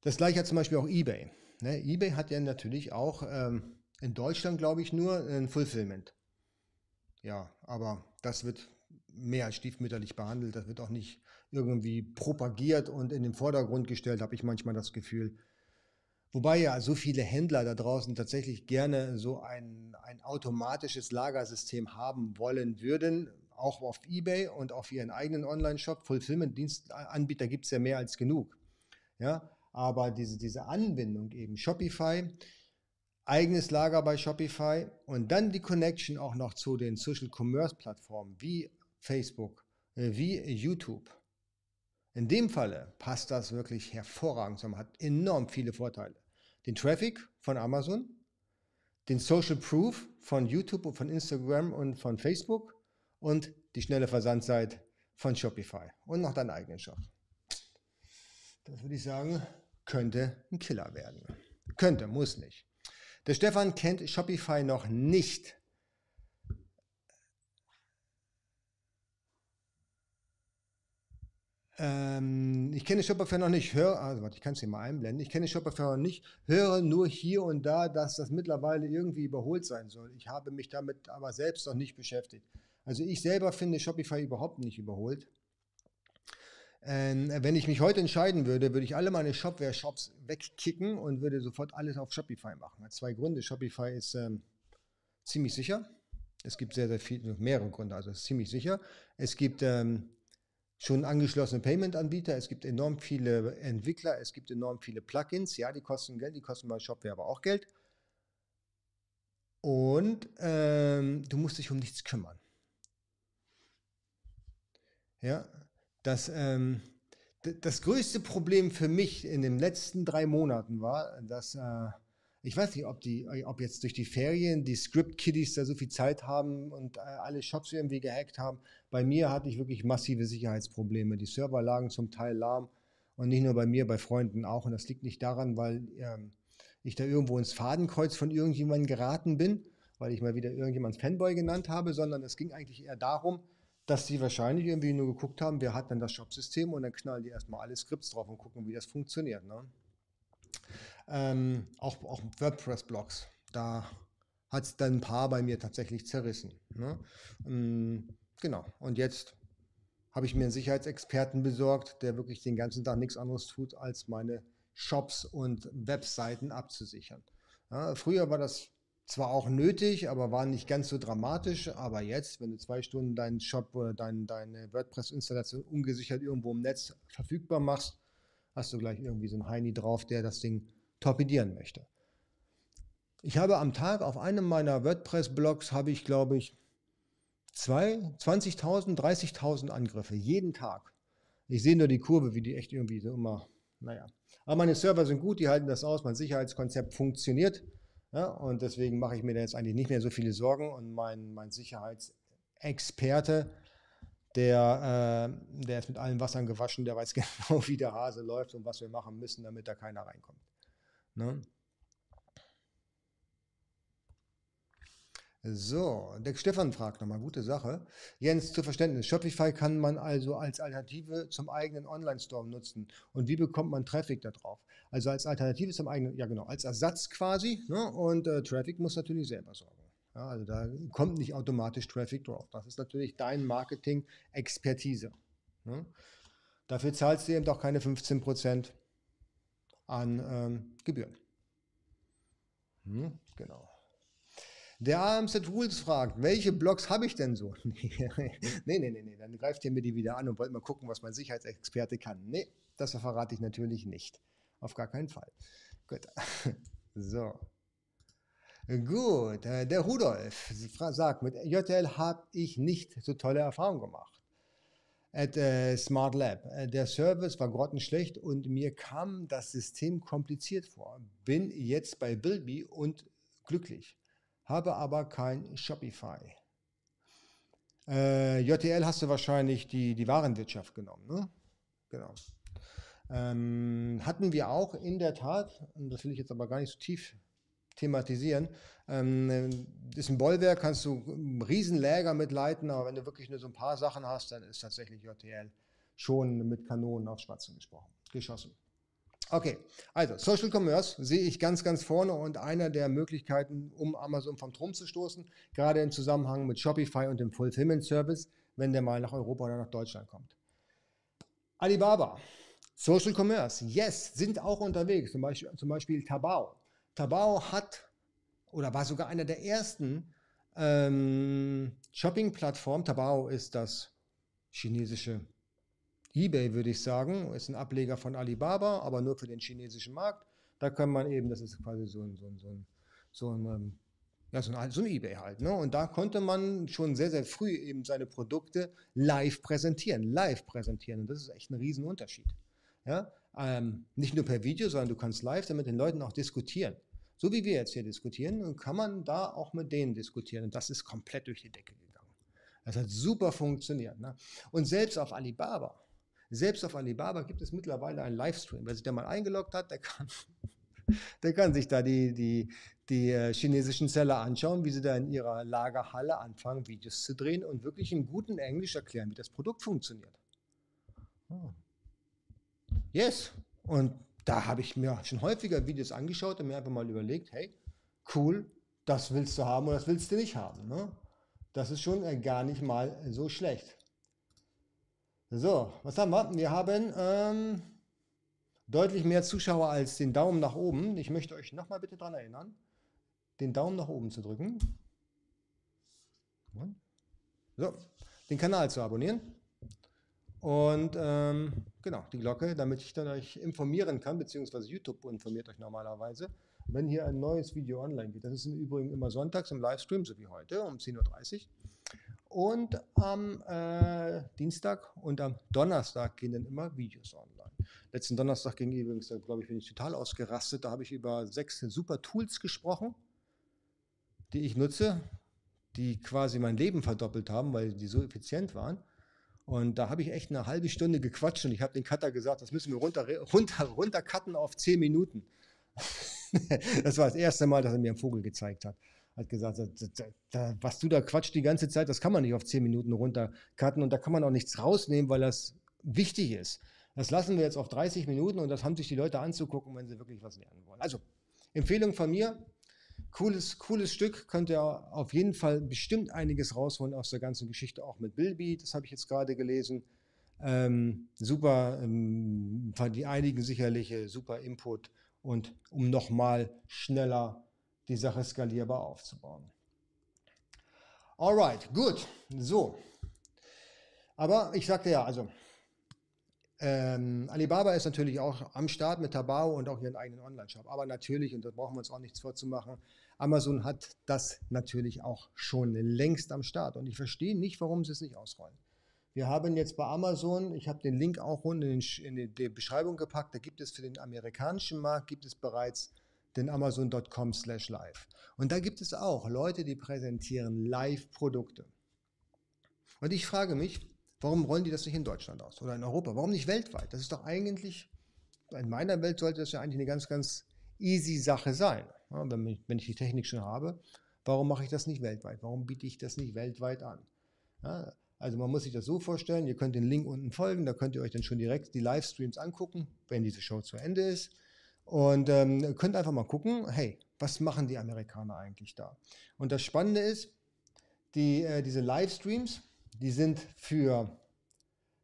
das gleiche hat zum Beispiel auch eBay. Ne? eBay hat ja natürlich auch ähm, in Deutschland, glaube ich, nur ein Fulfillment. Ja, aber das wird mehr als stiefmütterlich behandelt. Das wird auch nicht irgendwie propagiert und in den Vordergrund gestellt, habe ich manchmal das Gefühl. Wobei ja so viele Händler da draußen tatsächlich gerne so ein, ein automatisches Lagersystem haben wollen würden, auch auf eBay und auf ihren eigenen Online-Shop. Fulfillment-Dienstanbieter gibt es ja mehr als genug. Ja, aber diese, diese Anbindung eben, Shopify, eigenes Lager bei Shopify und dann die Connection auch noch zu den Social Commerce Plattformen wie Facebook, äh, wie YouTube. In dem Falle passt das wirklich hervorragend zusammen, hat enorm viele Vorteile. Den Traffic von Amazon, den Social Proof von YouTube und von Instagram und von Facebook und die schnelle Versandzeit von Shopify und noch deinen eigenen Shop. Das würde ich sagen, könnte ein Killer werden. Könnte, muss nicht. Der Stefan kennt Shopify noch nicht. Ähm, ich kenne Shopify noch nicht, höre, also warte, ich kann es hier mal einblenden, ich kenne Shopify noch nicht, höre nur hier und da, dass das mittlerweile irgendwie überholt sein soll. Ich habe mich damit aber selbst noch nicht beschäftigt. Also ich selber finde Shopify überhaupt nicht überholt. Ähm, wenn ich mich heute entscheiden würde, würde ich alle meine Shopware-Shops wegkicken und würde sofort alles auf Shopify machen. Zwei Gründe. Shopify ist ähm, ziemlich sicher. Es gibt sehr, sehr viele, mehrere Gründe, also es ist ziemlich sicher. Es gibt ähm, schon angeschlossene Payment-Anbieter, es gibt enorm viele Entwickler, es gibt enorm viele Plugins. Ja, die kosten Geld, die kosten bei Shopware aber auch Geld. Und ähm, du musst dich um nichts kümmern. Ja, das, ähm, das größte Problem für mich in den letzten drei Monaten war, dass äh, ich weiß nicht, ob, die, ob jetzt durch die Ferien die Script-Kiddies da so viel Zeit haben und äh, alle Shops irgendwie gehackt haben. Bei mir hatte ich wirklich massive Sicherheitsprobleme. Die Server lagen zum Teil lahm und nicht nur bei mir, bei Freunden auch. Und das liegt nicht daran, weil ähm, ich da irgendwo ins Fadenkreuz von irgendjemandem geraten bin, weil ich mal wieder irgendjemand Fanboy genannt habe, sondern es ging eigentlich eher darum, dass sie wahrscheinlich irgendwie nur geguckt haben, wer hat denn das Shop-System und dann knallen die erstmal alle Skripts drauf und gucken, wie das funktioniert. Ne? Ähm, auch, auch WordPress-Blogs, da hat es dann ein paar bei mir tatsächlich zerrissen. Ne? Ähm, genau, und jetzt habe ich mir einen Sicherheitsexperten besorgt, der wirklich den ganzen Tag nichts anderes tut, als meine Shops und Webseiten abzusichern. Ja, früher war das zwar auch nötig, aber war nicht ganz so dramatisch. Aber jetzt, wenn du zwei Stunden deinen Shop oder dein, deine WordPress-Installation ungesichert irgendwo im Netz verfügbar machst, hast du gleich irgendwie so einen Heini drauf, der das Ding torpedieren möchte. Ich habe am Tag auf einem meiner WordPress-Blogs habe ich, glaube ich, 20.000, 30.000 Angriffe jeden Tag. Ich sehe nur die Kurve, wie die echt irgendwie so immer, naja. Aber meine Server sind gut, die halten das aus, mein Sicherheitskonzept funktioniert. Ja, und deswegen mache ich mir da jetzt eigentlich nicht mehr so viele Sorgen und mein, mein Sicherheitsexperte, der, äh, der ist mit allen Wassern gewaschen, der weiß (laughs) genau, wie der Hase läuft und was wir machen müssen, damit da keiner reinkommt. Ne? So, der Stefan fragt nochmal, gute Sache. Jens, zu Verständnis, Shopify kann man also als Alternative zum eigenen Online-Store nutzen. Und wie bekommt man Traffic da drauf? Also als Alternative zum eigenen, ja genau, als Ersatz quasi. Ne? Und äh, Traffic muss natürlich selber sorgen. Ja, also da kommt nicht automatisch Traffic drauf. Das ist natürlich dein Marketing-Expertise. Ne? Dafür zahlst du eben doch keine 15% an ähm, Gebühren. Hm, genau. Der AMZ Rules fragt, welche Blogs habe ich denn so? (laughs) nee, nee, nee, nee, dann greift ihr mir die wieder an und wollt mal gucken, was mein Sicherheitsexperte kann. Nee, das verrate ich natürlich nicht. Auf gar keinen Fall. Gut. (laughs) so. Gut, äh, der Rudolf sagt, mit JTL habe ich nicht so tolle Erfahrungen gemacht. At äh, Smart Lab. Äh, der Service war grottenschlecht und mir kam das System kompliziert vor. Bin jetzt bei Bilby und glücklich habe aber kein Shopify. Äh, JTL hast du wahrscheinlich die, die Warenwirtschaft genommen, ne? Genau. Ähm, hatten wir auch in der Tat, das will ich jetzt aber gar nicht so tief thematisieren, ähm, ist ein Bollwerk, kannst du einen riesen Läger mitleiten, aber wenn du wirklich nur so ein paar Sachen hast, dann ist tatsächlich JTL schon mit Kanonen auf Spatzen gesprochen, geschossen. Okay, also Social Commerce sehe ich ganz, ganz vorne und einer der Möglichkeiten, um Amazon vom Thron zu stoßen, gerade im Zusammenhang mit Shopify und dem Fulfillment Service, wenn der mal nach Europa oder nach Deutschland kommt. Alibaba, Social Commerce, yes, sind auch unterwegs, zum Beispiel, zum Beispiel Tabao. Tabao hat oder war sogar einer der ersten ähm, Shopping-Plattformen. Tabao ist das chinesische eBay würde ich sagen, ist ein Ableger von Alibaba, aber nur für den chinesischen Markt. Da kann man eben, das ist quasi so ein, so ein, so ein, so ein, ähm, ja, so ein, so ein eBay halt. Ne? Und da konnte man schon sehr, sehr früh eben seine Produkte live präsentieren, live präsentieren. Und das ist echt ein Riesenunterschied. Ja? Ähm, nicht nur per Video, sondern du kannst live damit den Leuten auch diskutieren. So wie wir jetzt hier diskutieren, kann man da auch mit denen diskutieren. Und das ist komplett durch die Decke gegangen. Das hat super funktioniert. Ne? Und selbst auf Alibaba, selbst auf Alibaba gibt es mittlerweile einen Livestream. Wer sich da mal eingeloggt hat, der kann, (laughs) der kann sich da die, die, die äh, chinesischen Seller anschauen, wie sie da in ihrer Lagerhalle anfangen, Videos zu drehen und wirklich im guten Englisch erklären, wie das Produkt funktioniert. Oh. Yes. Und da habe ich mir schon häufiger Videos angeschaut und mir einfach mal überlegt, hey, cool, das willst du haben oder das willst du nicht haben. Ne? Das ist schon äh, gar nicht mal so schlecht. So, was haben wir? Wir haben ähm, deutlich mehr Zuschauer als den Daumen nach oben. Ich möchte euch nochmal bitte daran erinnern, den Daumen nach oben zu drücken. So, den Kanal zu abonnieren. Und ähm, genau, die Glocke, damit ich dann euch informieren kann, beziehungsweise YouTube informiert euch normalerweise, wenn hier ein neues Video online geht. Das ist im Übrigen immer sonntags im Livestream, so wie heute um 10.30 Uhr. Und am äh, Dienstag und am Donnerstag gehen dann immer Videos online. Letzten Donnerstag ging übrigens, glaube ich, bin ich total ausgerastet. Da habe ich über sechs super Tools gesprochen, die ich nutze, die quasi mein Leben verdoppelt haben, weil die so effizient waren. Und da habe ich echt eine halbe Stunde gequatscht und ich habe den Cutter gesagt, das müssen wir runter, runter, runter cutten auf zehn Minuten. (laughs) das war das erste Mal, dass er mir einen Vogel gezeigt hat hat gesagt, was du da quatscht die ganze Zeit, das kann man nicht auf zehn Minuten runtercutten und da kann man auch nichts rausnehmen, weil das wichtig ist. Das lassen wir jetzt auf 30 Minuten und das haben sich die Leute anzugucken, wenn sie wirklich was lernen wollen. Also, Empfehlung von mir, cooles, cooles Stück, könnt ihr auf jeden Fall bestimmt einiges rausholen aus der ganzen Geschichte, auch mit Bilby, das habe ich jetzt gerade gelesen. Ähm, super, ähm, die einigen sicherlich äh, super Input und um nochmal schneller die Sache skalierbar aufzubauen. Alright, gut. So. Aber ich sagte ja, also ähm, Alibaba ist natürlich auch am Start mit Tabao und auch ihren eigenen Online-Shop. Aber natürlich, und da brauchen wir uns auch nichts vorzumachen, Amazon hat das natürlich auch schon längst am Start. Und ich verstehe nicht, warum sie es nicht ausrollen. Wir haben jetzt bei Amazon, ich habe den Link auch unten in, die Beschreibung gepackt, da gibt es für den amerikanischen Markt, gibt es bereits den amazon.com slash live. Und da gibt es auch Leute, die präsentieren Live-Produkte. Und ich frage mich, warum rollen die das nicht in Deutschland aus oder in Europa? Warum nicht weltweit? Das ist doch eigentlich, in meiner Welt sollte das ja eigentlich eine ganz, ganz easy Sache sein. Ja, wenn, ich, wenn ich die Technik schon habe, Warum mache ich das nicht weltweit? Warum biete ich das nicht weltweit an? Ja, also man muss sich das so vorstellen, ihr könnt den Link unten folgen, da könnt ihr euch dann schon direkt die Livestreams angucken, wenn diese Show zu Ende ist. Und ähm, könnt einfach mal gucken, hey, was machen die Amerikaner eigentlich da? Und das Spannende ist, die, äh, diese Livestreams, die sind für,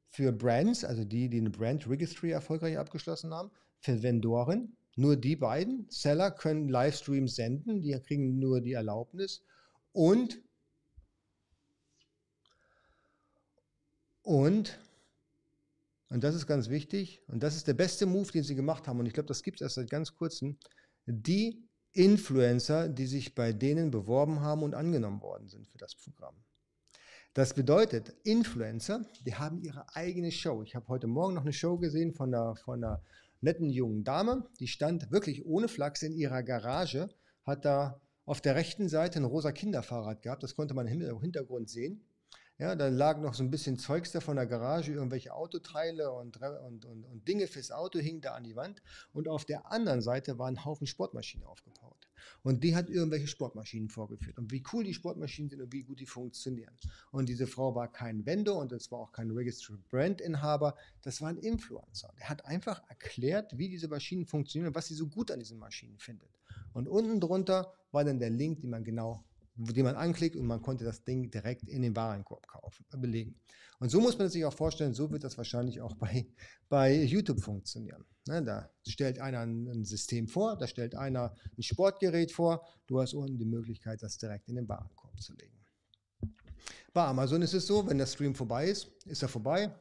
für Brands, also die, die eine Brand Registry erfolgreich abgeschlossen haben, für Vendoren. Nur die beiden Seller können Livestreams senden, die kriegen nur die Erlaubnis. Und, und, und das ist ganz wichtig, und das ist der beste Move, den sie gemacht haben, und ich glaube, das gibt es erst seit ganz kurzem, die Influencer, die sich bei denen beworben haben und angenommen worden sind für das Programm. Das bedeutet, Influencer, die haben ihre eigene Show. Ich habe heute Morgen noch eine Show gesehen von einer, von einer netten jungen Dame, die stand wirklich ohne Flachs in ihrer Garage, hat da auf der rechten Seite ein rosa Kinderfahrrad gehabt, das konnte man im Hintergrund sehen. Ja, da lag noch so ein bisschen Zeugs da von der Garage, irgendwelche Autoteile und, und, und, und Dinge fürs Auto hingen da an die Wand. Und auf der anderen Seite war ein Haufen Sportmaschinen aufgebaut. Und die hat irgendwelche Sportmaschinen vorgeführt. Und wie cool die Sportmaschinen sind und wie gut die funktionieren. Und diese Frau war kein Vendor und es war auch kein Registered Brand Inhaber. Das war ein Influencer. Der hat einfach erklärt, wie diese Maschinen funktionieren und was sie so gut an diesen Maschinen findet. Und unten drunter war dann der Link, den man genau die man anklickt und man konnte das Ding direkt in den Warenkorb kaufen, belegen. Und so muss man sich auch vorstellen, so wird das wahrscheinlich auch bei, bei YouTube funktionieren. Ne, da stellt einer ein System vor, da stellt einer ein Sportgerät vor, du hast unten die Möglichkeit, das direkt in den Warenkorb zu legen. Bei Amazon ist es so, wenn der Stream vorbei ist, ist er vorbei,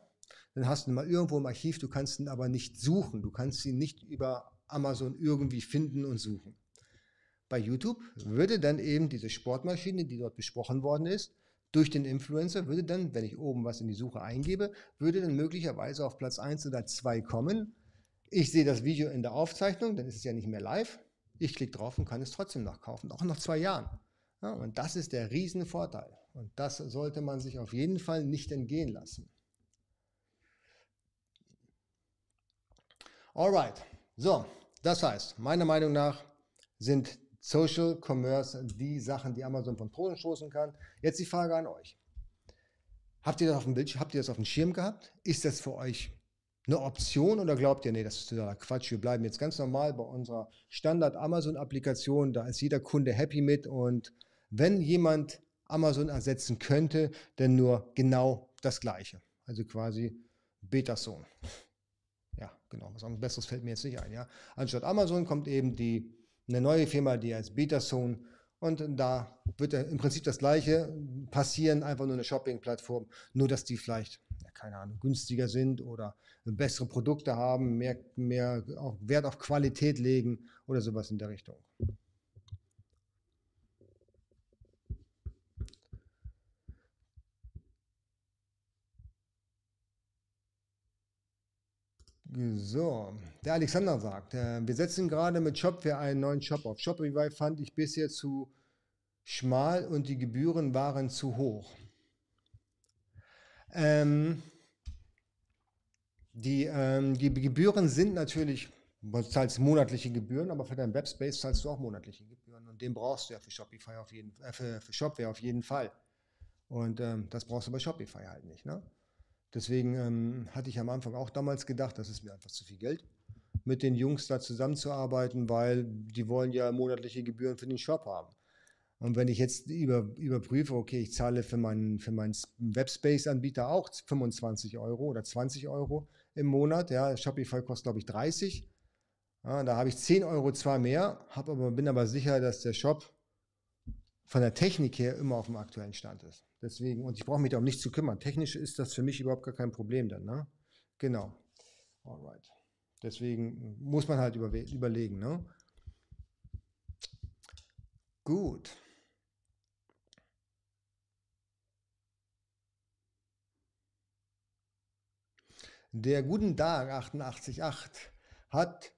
dann hast du ihn mal irgendwo im Archiv, du kannst ihn aber nicht suchen, du kannst ihn nicht über Amazon irgendwie finden und suchen bei YouTube würde dann eben diese Sportmaschine, die dort besprochen worden ist, durch den Influencer, würde dann, wenn ich oben was in die Suche eingebe, würde dann möglicherweise auf Platz 1 oder 2 kommen. Ich sehe das Video in der Aufzeichnung, dann ist es ja nicht mehr live. Ich klicke drauf und kann es trotzdem nachkaufen, auch nach zwei Jahren. Ja, und das ist der Riesenvorteil. Und das sollte man sich auf jeden Fall nicht entgehen lassen. Alright, so, das heißt, meiner Meinung nach sind Social Commerce, die Sachen, die Amazon von Thron stoßen kann. Jetzt die Frage an euch. Habt ihr das auf dem Bildschirm, habt ihr das auf dem Schirm gehabt? Ist das für euch eine Option oder glaubt ihr, nee, das ist totaler Quatsch, wir bleiben jetzt ganz normal bei unserer Standard-Amazon-Applikation, da ist jeder Kunde happy mit und wenn jemand Amazon ersetzen könnte, dann nur genau das Gleiche. Also quasi Betason. Ja, genau, was anderes Besseres fällt mir jetzt nicht ein. Ja. Anstatt Amazon kommt eben die eine neue Firma, die heißt Betazone. Und da wird im Prinzip das Gleiche passieren, einfach nur eine Shopping-Plattform, nur dass die vielleicht, ja, keine Ahnung, günstiger sind oder bessere Produkte haben, mehr, mehr Wert auf Qualität legen oder sowas in der Richtung. So, der Alexander sagt, äh, wir setzen gerade mit Shopware einen neuen Shop auf. Shopify fand ich bisher zu schmal und die Gebühren waren zu hoch. Ähm, die, ähm, die Gebühren sind natürlich, du zahlst monatliche Gebühren, aber für deinen Webspace zahlst du auch monatliche Gebühren und den brauchst du ja für Shopify auf jeden, äh, für, für Shopware auf jeden Fall. Und ähm, das brauchst du bei Shopify halt nicht. Ne? Deswegen ähm, hatte ich am Anfang auch damals gedacht, das ist mir einfach zu viel Geld, mit den Jungs da zusammenzuarbeiten, weil die wollen ja monatliche Gebühren für den Shop haben. Und wenn ich jetzt über, überprüfe, okay, ich zahle für meinen, für meinen Webspace-Anbieter auch 25 Euro oder 20 Euro im Monat, ja, Shopify kostet, glaube ich, 30. Ja, da habe ich 10 Euro zwar mehr, aber, bin aber sicher, dass der Shop von der Technik her immer auf dem aktuellen Stand ist. Deswegen, und ich brauche mich darum nicht zu kümmern. Technisch ist das für mich überhaupt gar kein Problem dann. Ne? Genau. Alright. Deswegen muss man halt überlegen. Ne? Gut. Der guten Tag 888 hat,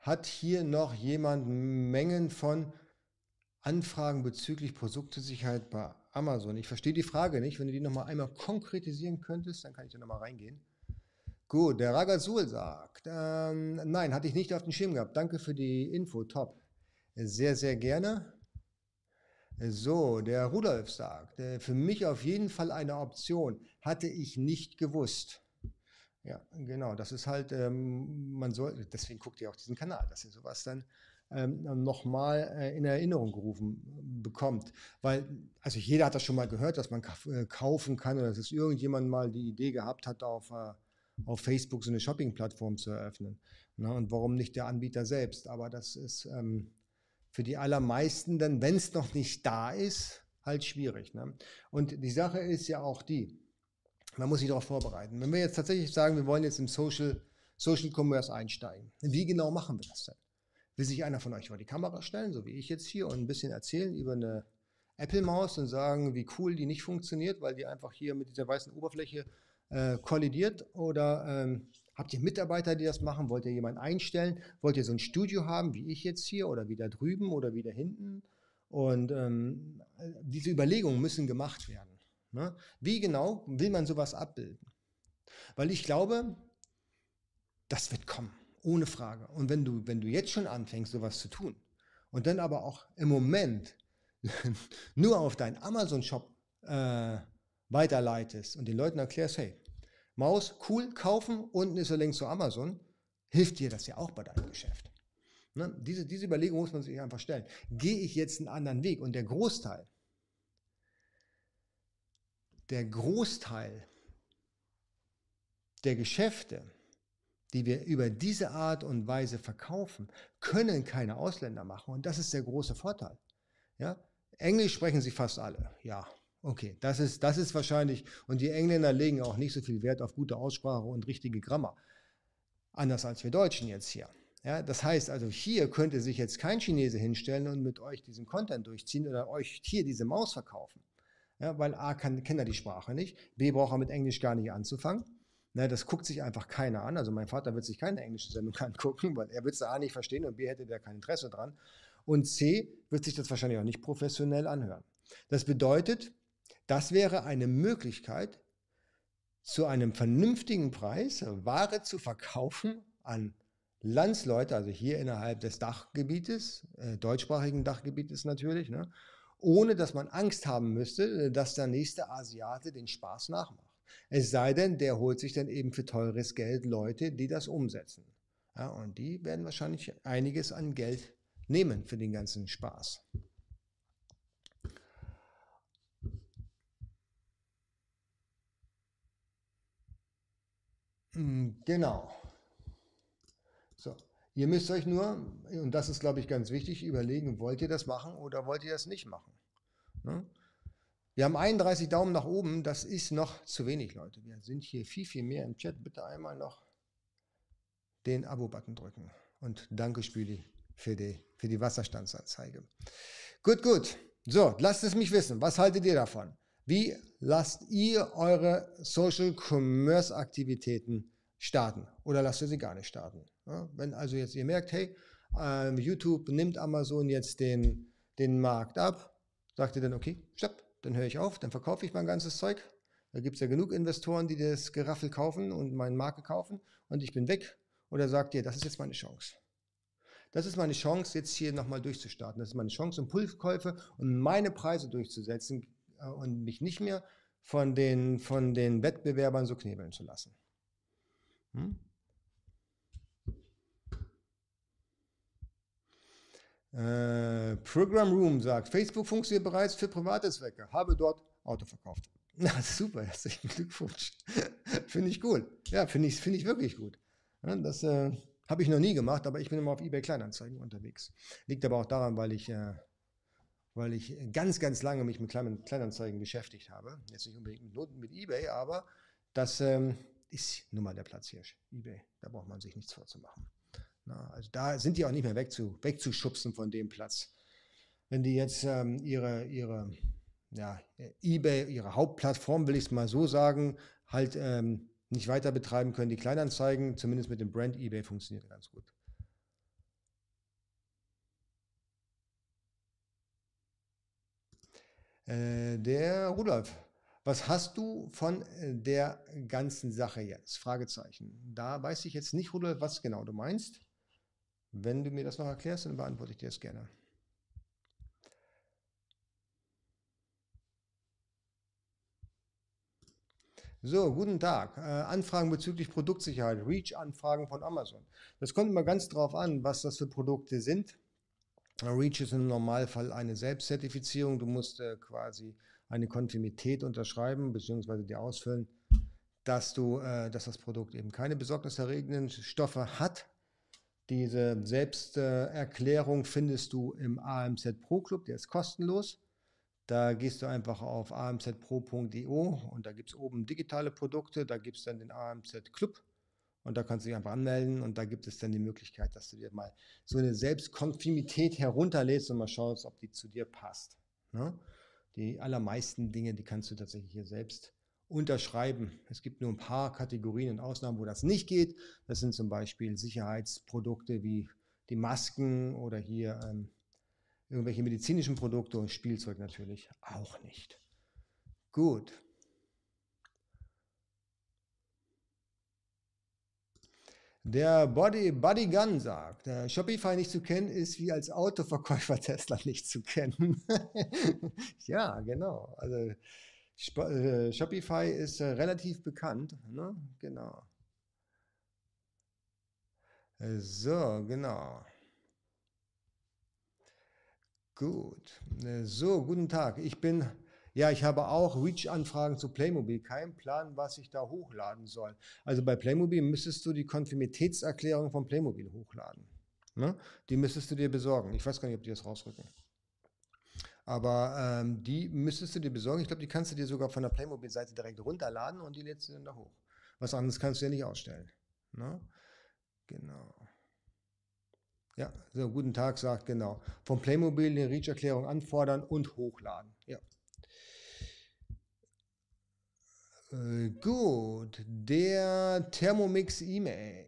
hat hier noch jemand Mengen von Anfragen bezüglich Produktsicherheit bei Amazon. Ich verstehe die Frage nicht. Wenn du die nochmal einmal konkretisieren könntest, dann kann ich da nochmal reingehen. Gut, der Ragazul sagt, ähm, nein, hatte ich nicht auf dem Schirm gehabt. Danke für die Info, top. Sehr, sehr gerne. So, der Rudolf sagt, äh, für mich auf jeden Fall eine Option. Hatte ich nicht gewusst. Ja, genau. Das ist halt, ähm, man soll, deswegen guckt ihr auch diesen Kanal, dass ihr sowas dann ähm, nochmal äh, in Erinnerung gerufen bekommt. Weil, also jeder hat das schon mal gehört, dass man äh, kaufen kann oder dass irgendjemand mal die Idee gehabt hat, auf, äh, auf Facebook so eine Shopping-Plattform zu eröffnen. Na, und warum nicht der Anbieter selbst? Aber das ist ähm, für die allermeisten dann, wenn es noch nicht da ist, halt schwierig. Ne? Und die Sache ist ja auch die, man muss sich darauf vorbereiten. Wenn wir jetzt tatsächlich sagen, wir wollen jetzt im Social, Social Commerce einsteigen, wie genau machen wir das denn? Will sich einer von euch vor die Kamera stellen, so wie ich jetzt hier, und ein bisschen erzählen über eine Apple-Maus und sagen, wie cool die nicht funktioniert, weil die einfach hier mit dieser weißen Oberfläche äh, kollidiert? Oder ähm, habt ihr Mitarbeiter, die das machen? Wollt ihr jemanden einstellen? Wollt ihr so ein Studio haben, wie ich jetzt hier, oder wie da drüben oder wie da hinten? Und ähm, diese Überlegungen müssen gemacht werden. Ne? Wie genau will man sowas abbilden? Weil ich glaube, das wird kommen, ohne Frage. Und wenn du, wenn du jetzt schon anfängst, sowas zu tun und dann aber auch im Moment (laughs) nur auf deinen Amazon-Shop äh, weiterleitest und den Leuten erklärst, hey, Maus, cool, kaufen, unten ist der Link zu Amazon, hilft dir das ja auch bei deinem Geschäft. Ne? Diese, diese Überlegung muss man sich einfach stellen. Gehe ich jetzt einen anderen Weg? Und der Großteil der Großteil der Geschäfte, die wir über diese Art und Weise verkaufen, können keine Ausländer machen. Und das ist der große Vorteil. Ja? Englisch sprechen sie fast alle. Ja, okay, das ist, das ist wahrscheinlich, und die Engländer legen auch nicht so viel Wert auf gute Aussprache und richtige Grammar. Anders als wir Deutschen jetzt hier. Ja, das heißt also, hier könnte sich jetzt kein Chinese hinstellen und mit euch diesen Content durchziehen oder euch hier diese Maus verkaufen. Ja, weil A kann, kennt er die Sprache nicht, B braucht er mit Englisch gar nicht anzufangen. Na, das guckt sich einfach keiner an. Also mein Vater wird sich keine englische Sendung (laughs) angucken, weil er wird es A nicht verstehen und B hätte der kein Interesse dran. Und C wird sich das wahrscheinlich auch nicht professionell anhören. Das bedeutet, das wäre eine Möglichkeit, zu einem vernünftigen Preis Ware zu verkaufen an Landsleute, also hier innerhalb des Dachgebietes, äh, deutschsprachigen Dachgebietes natürlich, ne, ohne dass man Angst haben müsste, äh, dass der nächste Asiate den Spaß nachmacht. Es sei denn, der holt sich dann eben für teures Geld Leute, die das umsetzen. Ja, und die werden wahrscheinlich einiges an Geld nehmen für den ganzen Spaß. Genau. So, ihr müsst euch nur, und das ist, glaube ich, ganz wichtig, überlegen, wollt ihr das machen oder wollt ihr das nicht machen? Ne? Wir haben 31 Daumen nach oben, das ist noch zu wenig, Leute. Wir sind hier viel, viel mehr im Chat. Bitte einmal noch den Abo-Button drücken. Und danke, Spüli, für die, für die Wasserstandsanzeige. Gut, gut. So, lasst es mich wissen. Was haltet ihr davon? Wie lasst ihr eure Social Commerce Aktivitäten starten? Oder lasst ihr sie gar nicht starten? Ja, wenn also jetzt ihr merkt, hey, äh, YouTube nimmt Amazon jetzt den, den Markt ab, sagt ihr dann, okay, stopp, dann höre ich auf, dann verkaufe ich mein ganzes Zeug. Da gibt es ja genug Investoren, die das Geraffel kaufen und meine Marke kaufen und ich bin weg. Oder sagt ihr, das ist jetzt meine Chance. Das ist meine Chance, jetzt hier nochmal durchzustarten. Das ist meine Chance, Impulskäufe und meine Preise durchzusetzen und mich nicht mehr von den, von den Wettbewerbern so knebeln zu lassen. Hm? Äh, Program Room sagt, Facebook funktioniert bereits für private Zwecke. Habe dort Auto verkauft. (laughs) Na, super, herzlichen Glückwunsch. (laughs) finde ich cool. Ja, finde ich, find ich wirklich gut. Ja, das äh, habe ich noch nie gemacht, aber ich bin immer auf eBay Kleinanzeigen unterwegs. Liegt aber auch daran, weil ich, äh, weil ich ganz, ganz lange mich mit Klein Kleinanzeigen beschäftigt habe. Jetzt nicht unbedingt mit, mit eBay, aber das ähm, ist nun mal der Platzhirsch. eBay, da braucht man sich nichts vorzumachen. Na, also da sind die auch nicht mehr wegzu, wegzuschubsen von dem Platz. Wenn die jetzt ähm, ihre, ihre ja, eBay, ihre Hauptplattform, will ich es mal so sagen, halt ähm, nicht weiter betreiben können, die Kleinanzeigen, zumindest mit dem Brand eBay funktioniert ganz gut. Äh, der Rudolf, was hast du von äh, der ganzen Sache jetzt? Fragezeichen. Da weiß ich jetzt nicht, Rudolf, was genau du meinst. Wenn du mir das noch erklärst, dann beantworte ich dir das gerne. So, guten Tag. Äh, Anfragen bezüglich Produktsicherheit, Reach-Anfragen von Amazon. Das kommt immer ganz drauf an, was das für Produkte sind. REACH ist im Normalfall eine Selbstzertifizierung. Du musst äh, quasi eine Kontinuität unterschreiben bzw. dir ausfüllen, dass, du, äh, dass das Produkt eben keine besorgniserregenden Stoffe hat. Diese Selbsterklärung findest du im AMZ Pro Club, der ist kostenlos. Da gehst du einfach auf amzpro.io und da gibt es oben digitale Produkte, da gibt es dann den AMZ Club und da kannst du dich einfach anmelden und da gibt es dann die Möglichkeit, dass du dir mal so eine Selbstkonfirmität herunterlädst und mal schaust, ob die zu dir passt. Ne? Die allermeisten Dinge, die kannst du tatsächlich hier selbst unterschreiben. Es gibt nur ein paar Kategorien und Ausnahmen, wo das nicht geht. Das sind zum Beispiel Sicherheitsprodukte wie die Masken oder hier ähm, irgendwelche medizinischen Produkte und Spielzeug natürlich auch nicht. Gut. Der Body, Body Gun sagt, äh, Shopify nicht zu kennen ist wie als Autoverkäufer (laughs) Tesla nicht zu kennen. (laughs) ja, genau. Also äh, Shopify ist äh, relativ bekannt. Ne? Genau. So, genau. Gut. So, guten Tag. Ich bin ja, ich habe auch Reach-Anfragen zu Playmobil. Kein Plan, was ich da hochladen soll. Also bei Playmobil müsstest du die Konfirmitätserklärung von Playmobil hochladen. Ne? Die müsstest du dir besorgen. Ich weiß gar nicht, ob die das rausrücken. Aber ähm, die müsstest du dir besorgen. Ich glaube, die kannst du dir sogar von der Playmobil-Seite direkt runterladen und die lädst du dann da hoch. Was anderes kannst du ja nicht ausstellen. Ne? Genau. Ja, so, guten Tag, sagt genau. Vom Playmobil eine Reach-Erklärung anfordern und hochladen. Ja. Äh, gut, der Thermomix E-Mail.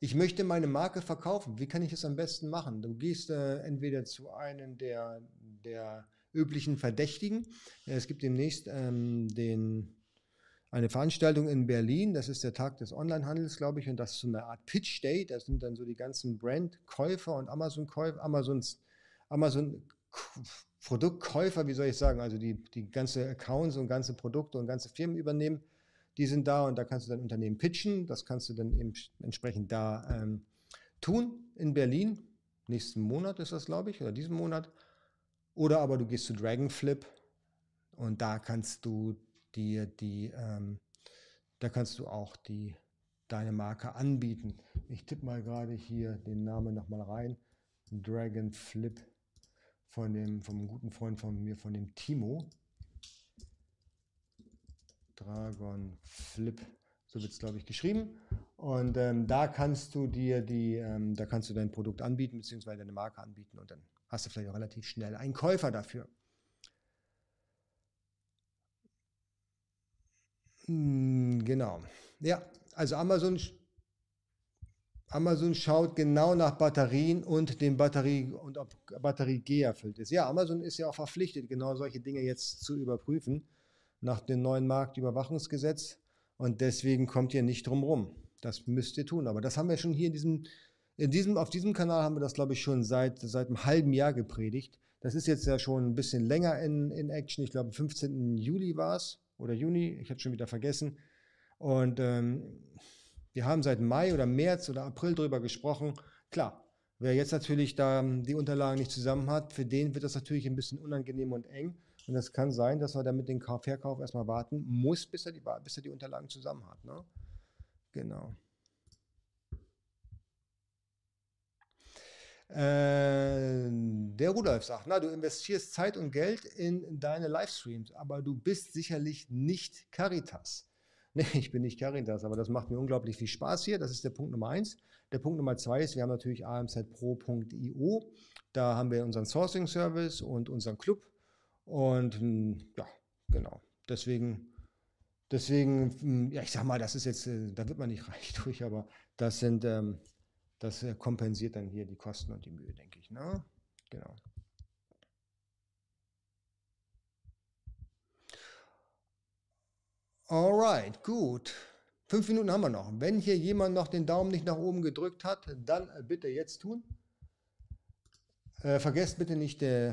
Ich möchte meine Marke verkaufen. Wie kann ich das am besten machen? Du gehst äh, entweder zu einem der, der üblichen Verdächtigen. Es gibt demnächst ähm, den, eine Veranstaltung in Berlin. Das ist der Tag des Onlinehandels, glaube ich. Und das ist so eine Art Pitch Day. Das sind dann so die ganzen Brand-Käufer und Amazon-Käufer, Amazons, Amazon Produktkäufer, wie soll ich sagen, also die, die ganze Accounts und ganze Produkte und ganze Firmen übernehmen, die sind da und da kannst du dein Unternehmen pitchen. Das kannst du dann eben entsprechend da ähm, tun in Berlin. Nächsten Monat ist das, glaube ich, oder diesen Monat. Oder aber du gehst zu Dragonflip und da kannst du dir die, ähm, da kannst du auch die, deine Marke anbieten. Ich tippe mal gerade hier den Namen nochmal rein. Dragonflip von dem, vom guten Freund von mir, von dem Timo. Dragon Flip, so wird es glaube ich geschrieben. Und ähm, da kannst du dir die, ähm, da kannst du dein Produkt anbieten, beziehungsweise deine Marke anbieten und dann hast du vielleicht auch relativ schnell einen Käufer dafür. Hm, genau. Ja, also Amazon Amazon schaut genau nach Batterien und den Batterie und ob Batterie G erfüllt ist. Ja, Amazon ist ja auch verpflichtet, genau solche Dinge jetzt zu überprüfen nach dem neuen Marktüberwachungsgesetz und deswegen kommt ihr nicht drum rum. Das müsst ihr tun. Aber das haben wir schon hier in diesem, in diesem, auf diesem Kanal haben wir das, glaube ich, schon seit, seit einem halben Jahr gepredigt. Das ist jetzt ja schon ein bisschen länger in, in Action. Ich glaube, 15. Juli war es oder Juni. Ich habe schon wieder vergessen. Und ähm, wir haben seit Mai oder März oder April darüber gesprochen. Klar, wer jetzt natürlich da ähm, die Unterlagen nicht zusammen hat, für den wird das natürlich ein bisschen unangenehm und eng. Und es kann sein, dass er damit den Verkauf erstmal warten muss, bis er die, bis er die Unterlagen zusammen hat. Ne? Genau. Äh, der Rudolf sagt, na, du investierst Zeit und Geld in deine Livestreams, aber du bist sicherlich nicht Caritas. (laughs) Nee, ich bin nicht Caritas, aber das macht mir unglaublich viel Spaß hier. Das ist der Punkt Nummer eins. Der Punkt Nummer zwei ist, wir haben natürlich amzpro.io. Da haben wir unseren Sourcing Service und unseren Club. Und hm, ja, genau. Deswegen, deswegen, hm, ja, ich sag mal, das ist jetzt, äh, da wird man nicht (laughs) reich durch, aber das sind, ähm, das äh, kompensiert dann hier die Kosten und die Mühe, denke ich. Ne? Genau. Alright, gut. Fünf Minuten haben wir noch. Wenn hier jemand noch den Daumen nicht nach oben gedrückt hat, dann bitte jetzt tun. Äh, vergesst bitte nicht, äh,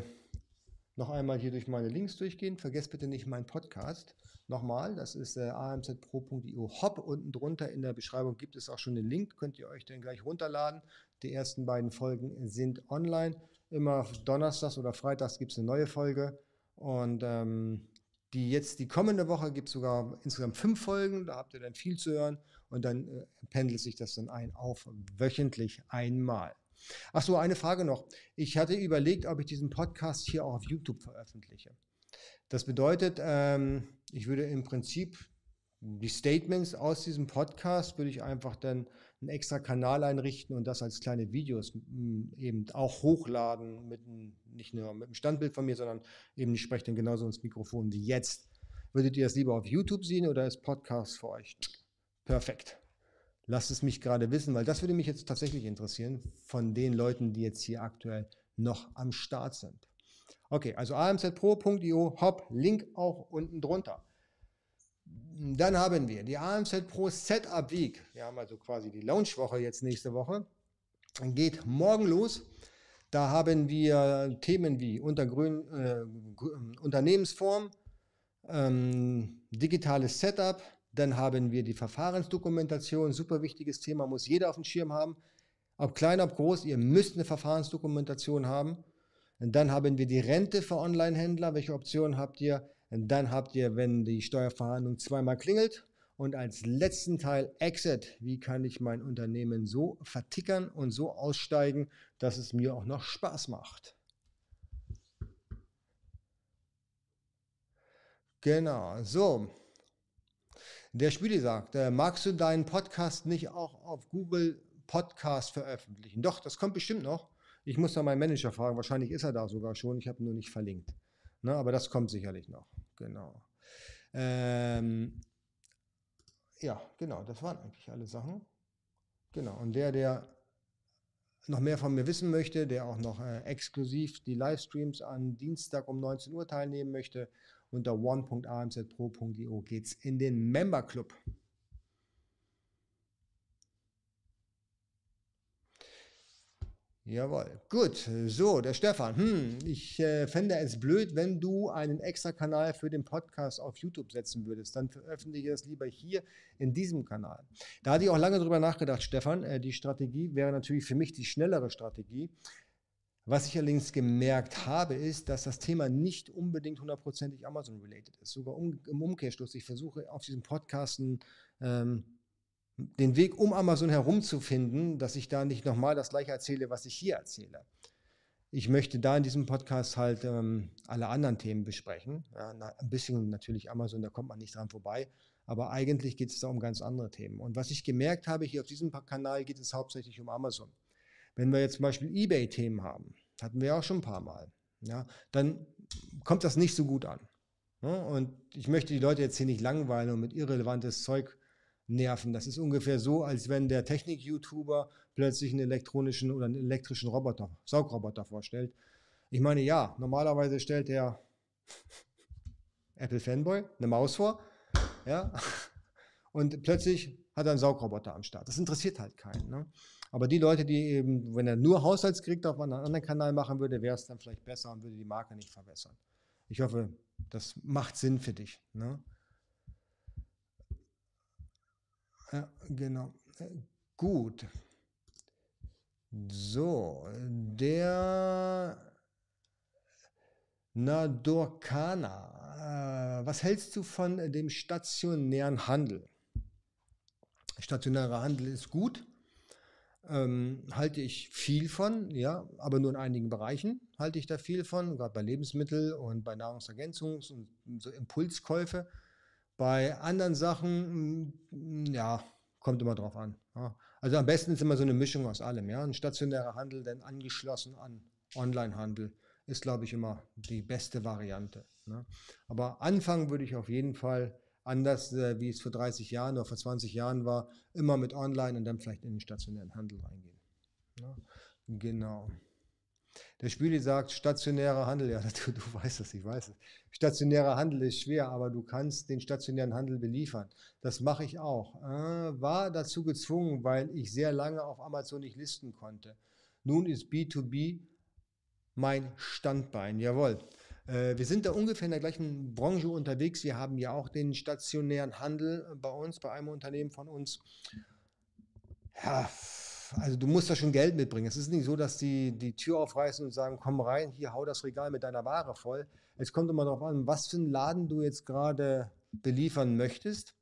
noch einmal hier durch meine Links durchgehen. Vergesst bitte nicht meinen Podcast. Nochmal, das ist äh, amzpro.io Hop. Unten drunter in der Beschreibung gibt es auch schon den Link, könnt ihr euch dann gleich runterladen. Die ersten beiden Folgen sind online. Immer donnerstags oder freitags gibt es eine neue Folge. Und ähm, die jetzt, die kommende Woche gibt es sogar insgesamt fünf Folgen, da habt ihr dann viel zu hören und dann äh, pendelt sich das dann ein auf wöchentlich einmal. Ach so, eine Frage noch. Ich hatte überlegt, ob ich diesen Podcast hier auch auf YouTube veröffentliche. Das bedeutet, ähm, ich würde im Prinzip die Statements aus diesem Podcast würde ich einfach dann einen extra Kanal einrichten und das als kleine Videos eben auch hochladen mit nicht nur mit dem Standbild von mir, sondern eben ich spreche dann genauso ins Mikrofon wie jetzt. Würdet ihr das lieber auf YouTube sehen oder ist Podcast für euch? Perfekt. Lasst es mich gerade wissen, weil das würde mich jetzt tatsächlich interessieren von den Leuten, die jetzt hier aktuell noch am Start sind. Okay, also amzpro.io, hopp, Link auch unten drunter. Dann haben wir die AMZ Pro Setup Week. Wir haben also quasi die Launchwoche jetzt nächste Woche. Geht morgen los. Da haben wir Themen wie Untergrün, äh, Unternehmensform, ähm, digitales Setup, dann haben wir die Verfahrensdokumentation, super wichtiges Thema, muss jeder auf dem Schirm haben. Ob klein, ob groß, ihr müsst eine Verfahrensdokumentation haben. Und dann haben wir die Rente für Online-Händler. Welche Optionen habt ihr? Dann habt ihr, wenn die Steuerverhandlung zweimal klingelt. Und als letzten Teil Exit. Wie kann ich mein Unternehmen so vertickern und so aussteigen, dass es mir auch noch Spaß macht? Genau, so. Der Spüli sagt, äh, magst du deinen Podcast nicht auch auf Google Podcast veröffentlichen? Doch, das kommt bestimmt noch. Ich muss da meinen Manager fragen. Wahrscheinlich ist er da sogar schon. Ich habe nur nicht verlinkt. Ne, aber das kommt sicherlich noch. Genau. Ähm, ja, genau. Das waren eigentlich alle Sachen. Genau. Und der, der noch mehr von mir wissen möchte, der auch noch äh, exklusiv die Livestreams an Dienstag um 19 Uhr teilnehmen möchte unter one.amzpro.io geht's in den Member Club. Jawohl, gut. So, der Stefan. Hm, ich äh, fände es blöd, wenn du einen extra Kanal für den Podcast auf YouTube setzen würdest. Dann veröffentliche es lieber hier in diesem Kanal. Da hatte ich auch lange drüber nachgedacht, Stefan. Äh, die Strategie wäre natürlich für mich die schnellere Strategie. Was ich allerdings gemerkt habe, ist, dass das Thema nicht unbedingt hundertprozentig Amazon-related ist. Sogar um, im Umkehrschluss. Ich versuche auf diesem Podcasten ähm, den Weg um Amazon herumzufinden, dass ich da nicht nochmal das gleiche erzähle, was ich hier erzähle. Ich möchte da in diesem Podcast halt ähm, alle anderen Themen besprechen. Ja, na, ein bisschen natürlich Amazon, da kommt man nicht dran vorbei. Aber eigentlich geht es da um ganz andere Themen. Und was ich gemerkt habe, hier auf diesem Kanal geht es hauptsächlich um Amazon. Wenn wir jetzt zum Beispiel eBay-Themen haben, hatten wir auch schon ein paar Mal, ja, dann kommt das nicht so gut an. Ja, ne? und ich möchte die Leute jetzt hier nicht langweilen und mit irrelevantes Zeug nerven. Das ist ungefähr so, als wenn der Technik-YouTuber plötzlich einen elektronischen oder einen elektrischen Roboter, Saugroboter vorstellt. Ich meine, ja, normalerweise stellt der (laughs) Apple Fanboy eine Maus vor, ja, (laughs) und plötzlich hat er einen Saugroboter am Start. Das interessiert halt keinen. Ne? Aber die Leute, die eben, wenn er nur Haushaltskrieg auf einem anderen Kanal machen würde, wäre es dann vielleicht besser und würde die Marke nicht verbessern. Ich hoffe, das macht Sinn für dich. Ne? Ja, genau. Gut. So, der Nadorkana. Äh, was hältst du von dem stationären Handel? Stationärer Handel ist gut ähm, halte ich viel von, ja, aber nur in einigen Bereichen halte ich da viel von, gerade bei Lebensmitteln und bei Nahrungsergänzungs- und so Impulskäufe. Bei anderen Sachen, mm, ja, kommt immer drauf an. Also am besten ist immer so eine Mischung aus allem. Ja. Ein stationärer Handel, denn angeschlossen an Onlinehandel, ist, glaube ich, immer die beste Variante. Ne. Aber anfangen würde ich auf jeden Fall anders, äh, wie es vor 30 Jahren oder vor 20 Jahren war, immer mit Online und dann vielleicht in den stationären Handel reingehen. Ja, genau. Der Spüli sagt, stationärer Handel, ja, (laughs) du, du weißt es, ich weiß es. Stationärer Handel ist schwer, aber du kannst den stationären Handel beliefern. Das mache ich auch. Äh, war dazu gezwungen, weil ich sehr lange auf Amazon nicht listen konnte. Nun ist B2B mein Standbein, jawohl. Äh, wir sind da ungefähr in der gleichen Branche unterwegs. Wir haben ja auch den stationären Handel bei uns, bei einem Unternehmen von uns. Ja, also du musst da schon Geld mitbringen. Es ist nicht so, dass die die Tür aufreißen und sagen, komm rein, hier hau das Regal mit deiner Ware voll. Es kommt immer darauf an, was für einen Laden du jetzt gerade beliefern möchtest.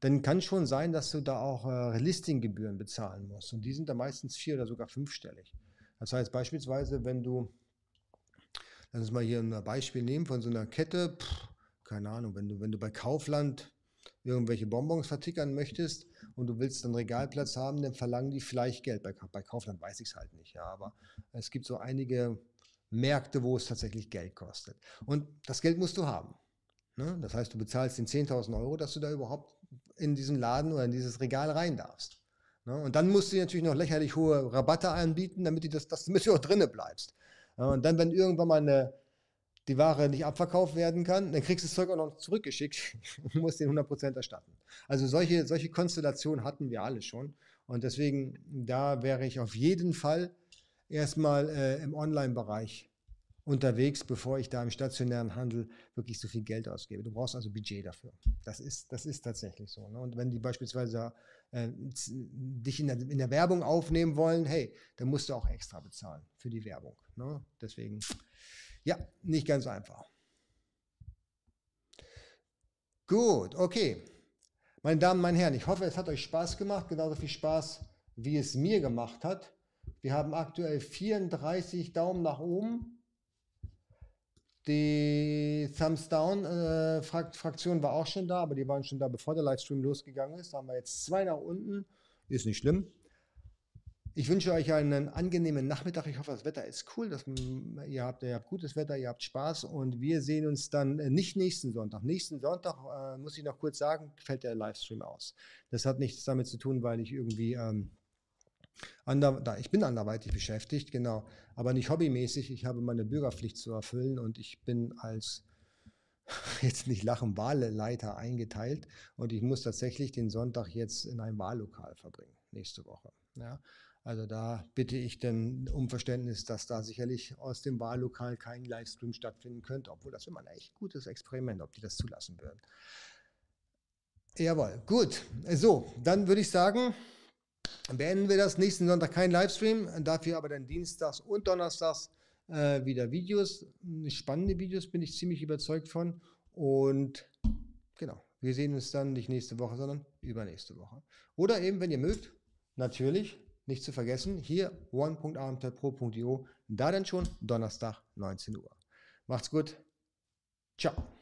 Dann kann schon sein, dass du da auch äh, Listinggebühren bezahlen musst. Und die sind da meistens vier oder sogar fünfstellig. Das heißt beispielsweise, wenn du, lass uns mal hier ein Beispiel nehmen von so einer Kette, pff, keine Ahnung, wenn du, wenn du bei Kaufland irgendwelche Bonbons vertickern möchtest und du willst einen Regalplatz haben, dann verlangen die vielleicht Geld. Bei, bei Kaufland weiß ich es halt nicht, ja, aber es gibt so einige Märkte, wo es tatsächlich Geld kostet. Und das Geld musst du haben. Ne? Das heißt, du bezahlst den 10.000 Euro, dass du da überhaupt in diesen Laden oder in dieses Regal rein darfst. Ne? Und dann musst du natürlich noch lächerlich hohe Rabatte anbieten, damit, die das, das, damit du auch (laughs) drinnen bleibst. Und dann, wenn irgendwann mal eine, die Ware nicht abverkauft werden kann, dann kriegst du das Zeug auch noch zurückgeschickt (laughs) und musst den 100% erstatten. Also solche, solche Konstellationen hatten wir alle schon. Und deswegen, da wäre ich auf jeden Fall erstmal äh, im Online-Bereich unterwegs, bevor ich da im stationären Handel wirklich so viel Geld ausgebe. Du brauchst also Budget dafür. Das ist, das ist tatsächlich so. Ne? Und wenn die beispielsweise äh, dich in der, in der, Werbung aufnehmen wollen, hey, dann musst du auch extra bezahlen für die Werbung. Ne? Deswegen, ja, nicht ganz einfach. Gut, okay. Meine Damen, meine Herren, ich hoffe, es hat euch Spaß gemacht, genauso viel Spaß, wie es mir gemacht hat. Wir haben aktuell 34 Daumen nach oben die Thumbs Down äh, Fraktion war auch schon da, aber die waren schon da, bevor der Livestream losgegangen ist. Da haben wir jetzt zwei nach unten. Ist nicht schlimm. Ich wünsche euch einen angenehmen Nachmittag. Ich hoffe, das Wetter ist cool. Dass, ihr, habt, ihr habt gutes Wetter, ihr habt Spaß und wir sehen uns dann äh, nicht nächsten Sonntag. Nächsten Sonntag, äh, muss ich noch kurz sagen, fällt der Livestream aus. Das hat nichts damit zu tun, weil ich irgendwie ähm, Ander, da, ich bin anderweitig beschäftigt, genau, aber nicht hobbymäßig. Ich habe meine Bürgerpflicht zu erfüllen und ich bin als (laughs) jetzt nicht lachen Wahlleiter eingeteilt und ich muss tatsächlich den Sonntag jetzt in einem Wahllokal verbringen nächste Woche. Ja, also da bitte ich denn um Verständnis, dass da sicherlich aus dem Wahllokal kein Livestream stattfinden könnte, obwohl das immer ein echt gutes Experiment, ob die das zulassen würden. Jawohl, gut. So, dann würde ich sagen, beenden wir das. Nächsten Sonntag kein Livestream, dafür aber dann dienstags und donnerstags äh, wieder Videos. Spannende Videos bin ich ziemlich überzeugt von. Und genau, wir sehen uns dann nicht nächste Woche, sondern übernächste Woche. Oder eben, wenn ihr mögt, natürlich nicht zu vergessen, hier one.abenteuerpro.io, da dann schon Donnerstag 19 Uhr. Macht's gut. Ciao.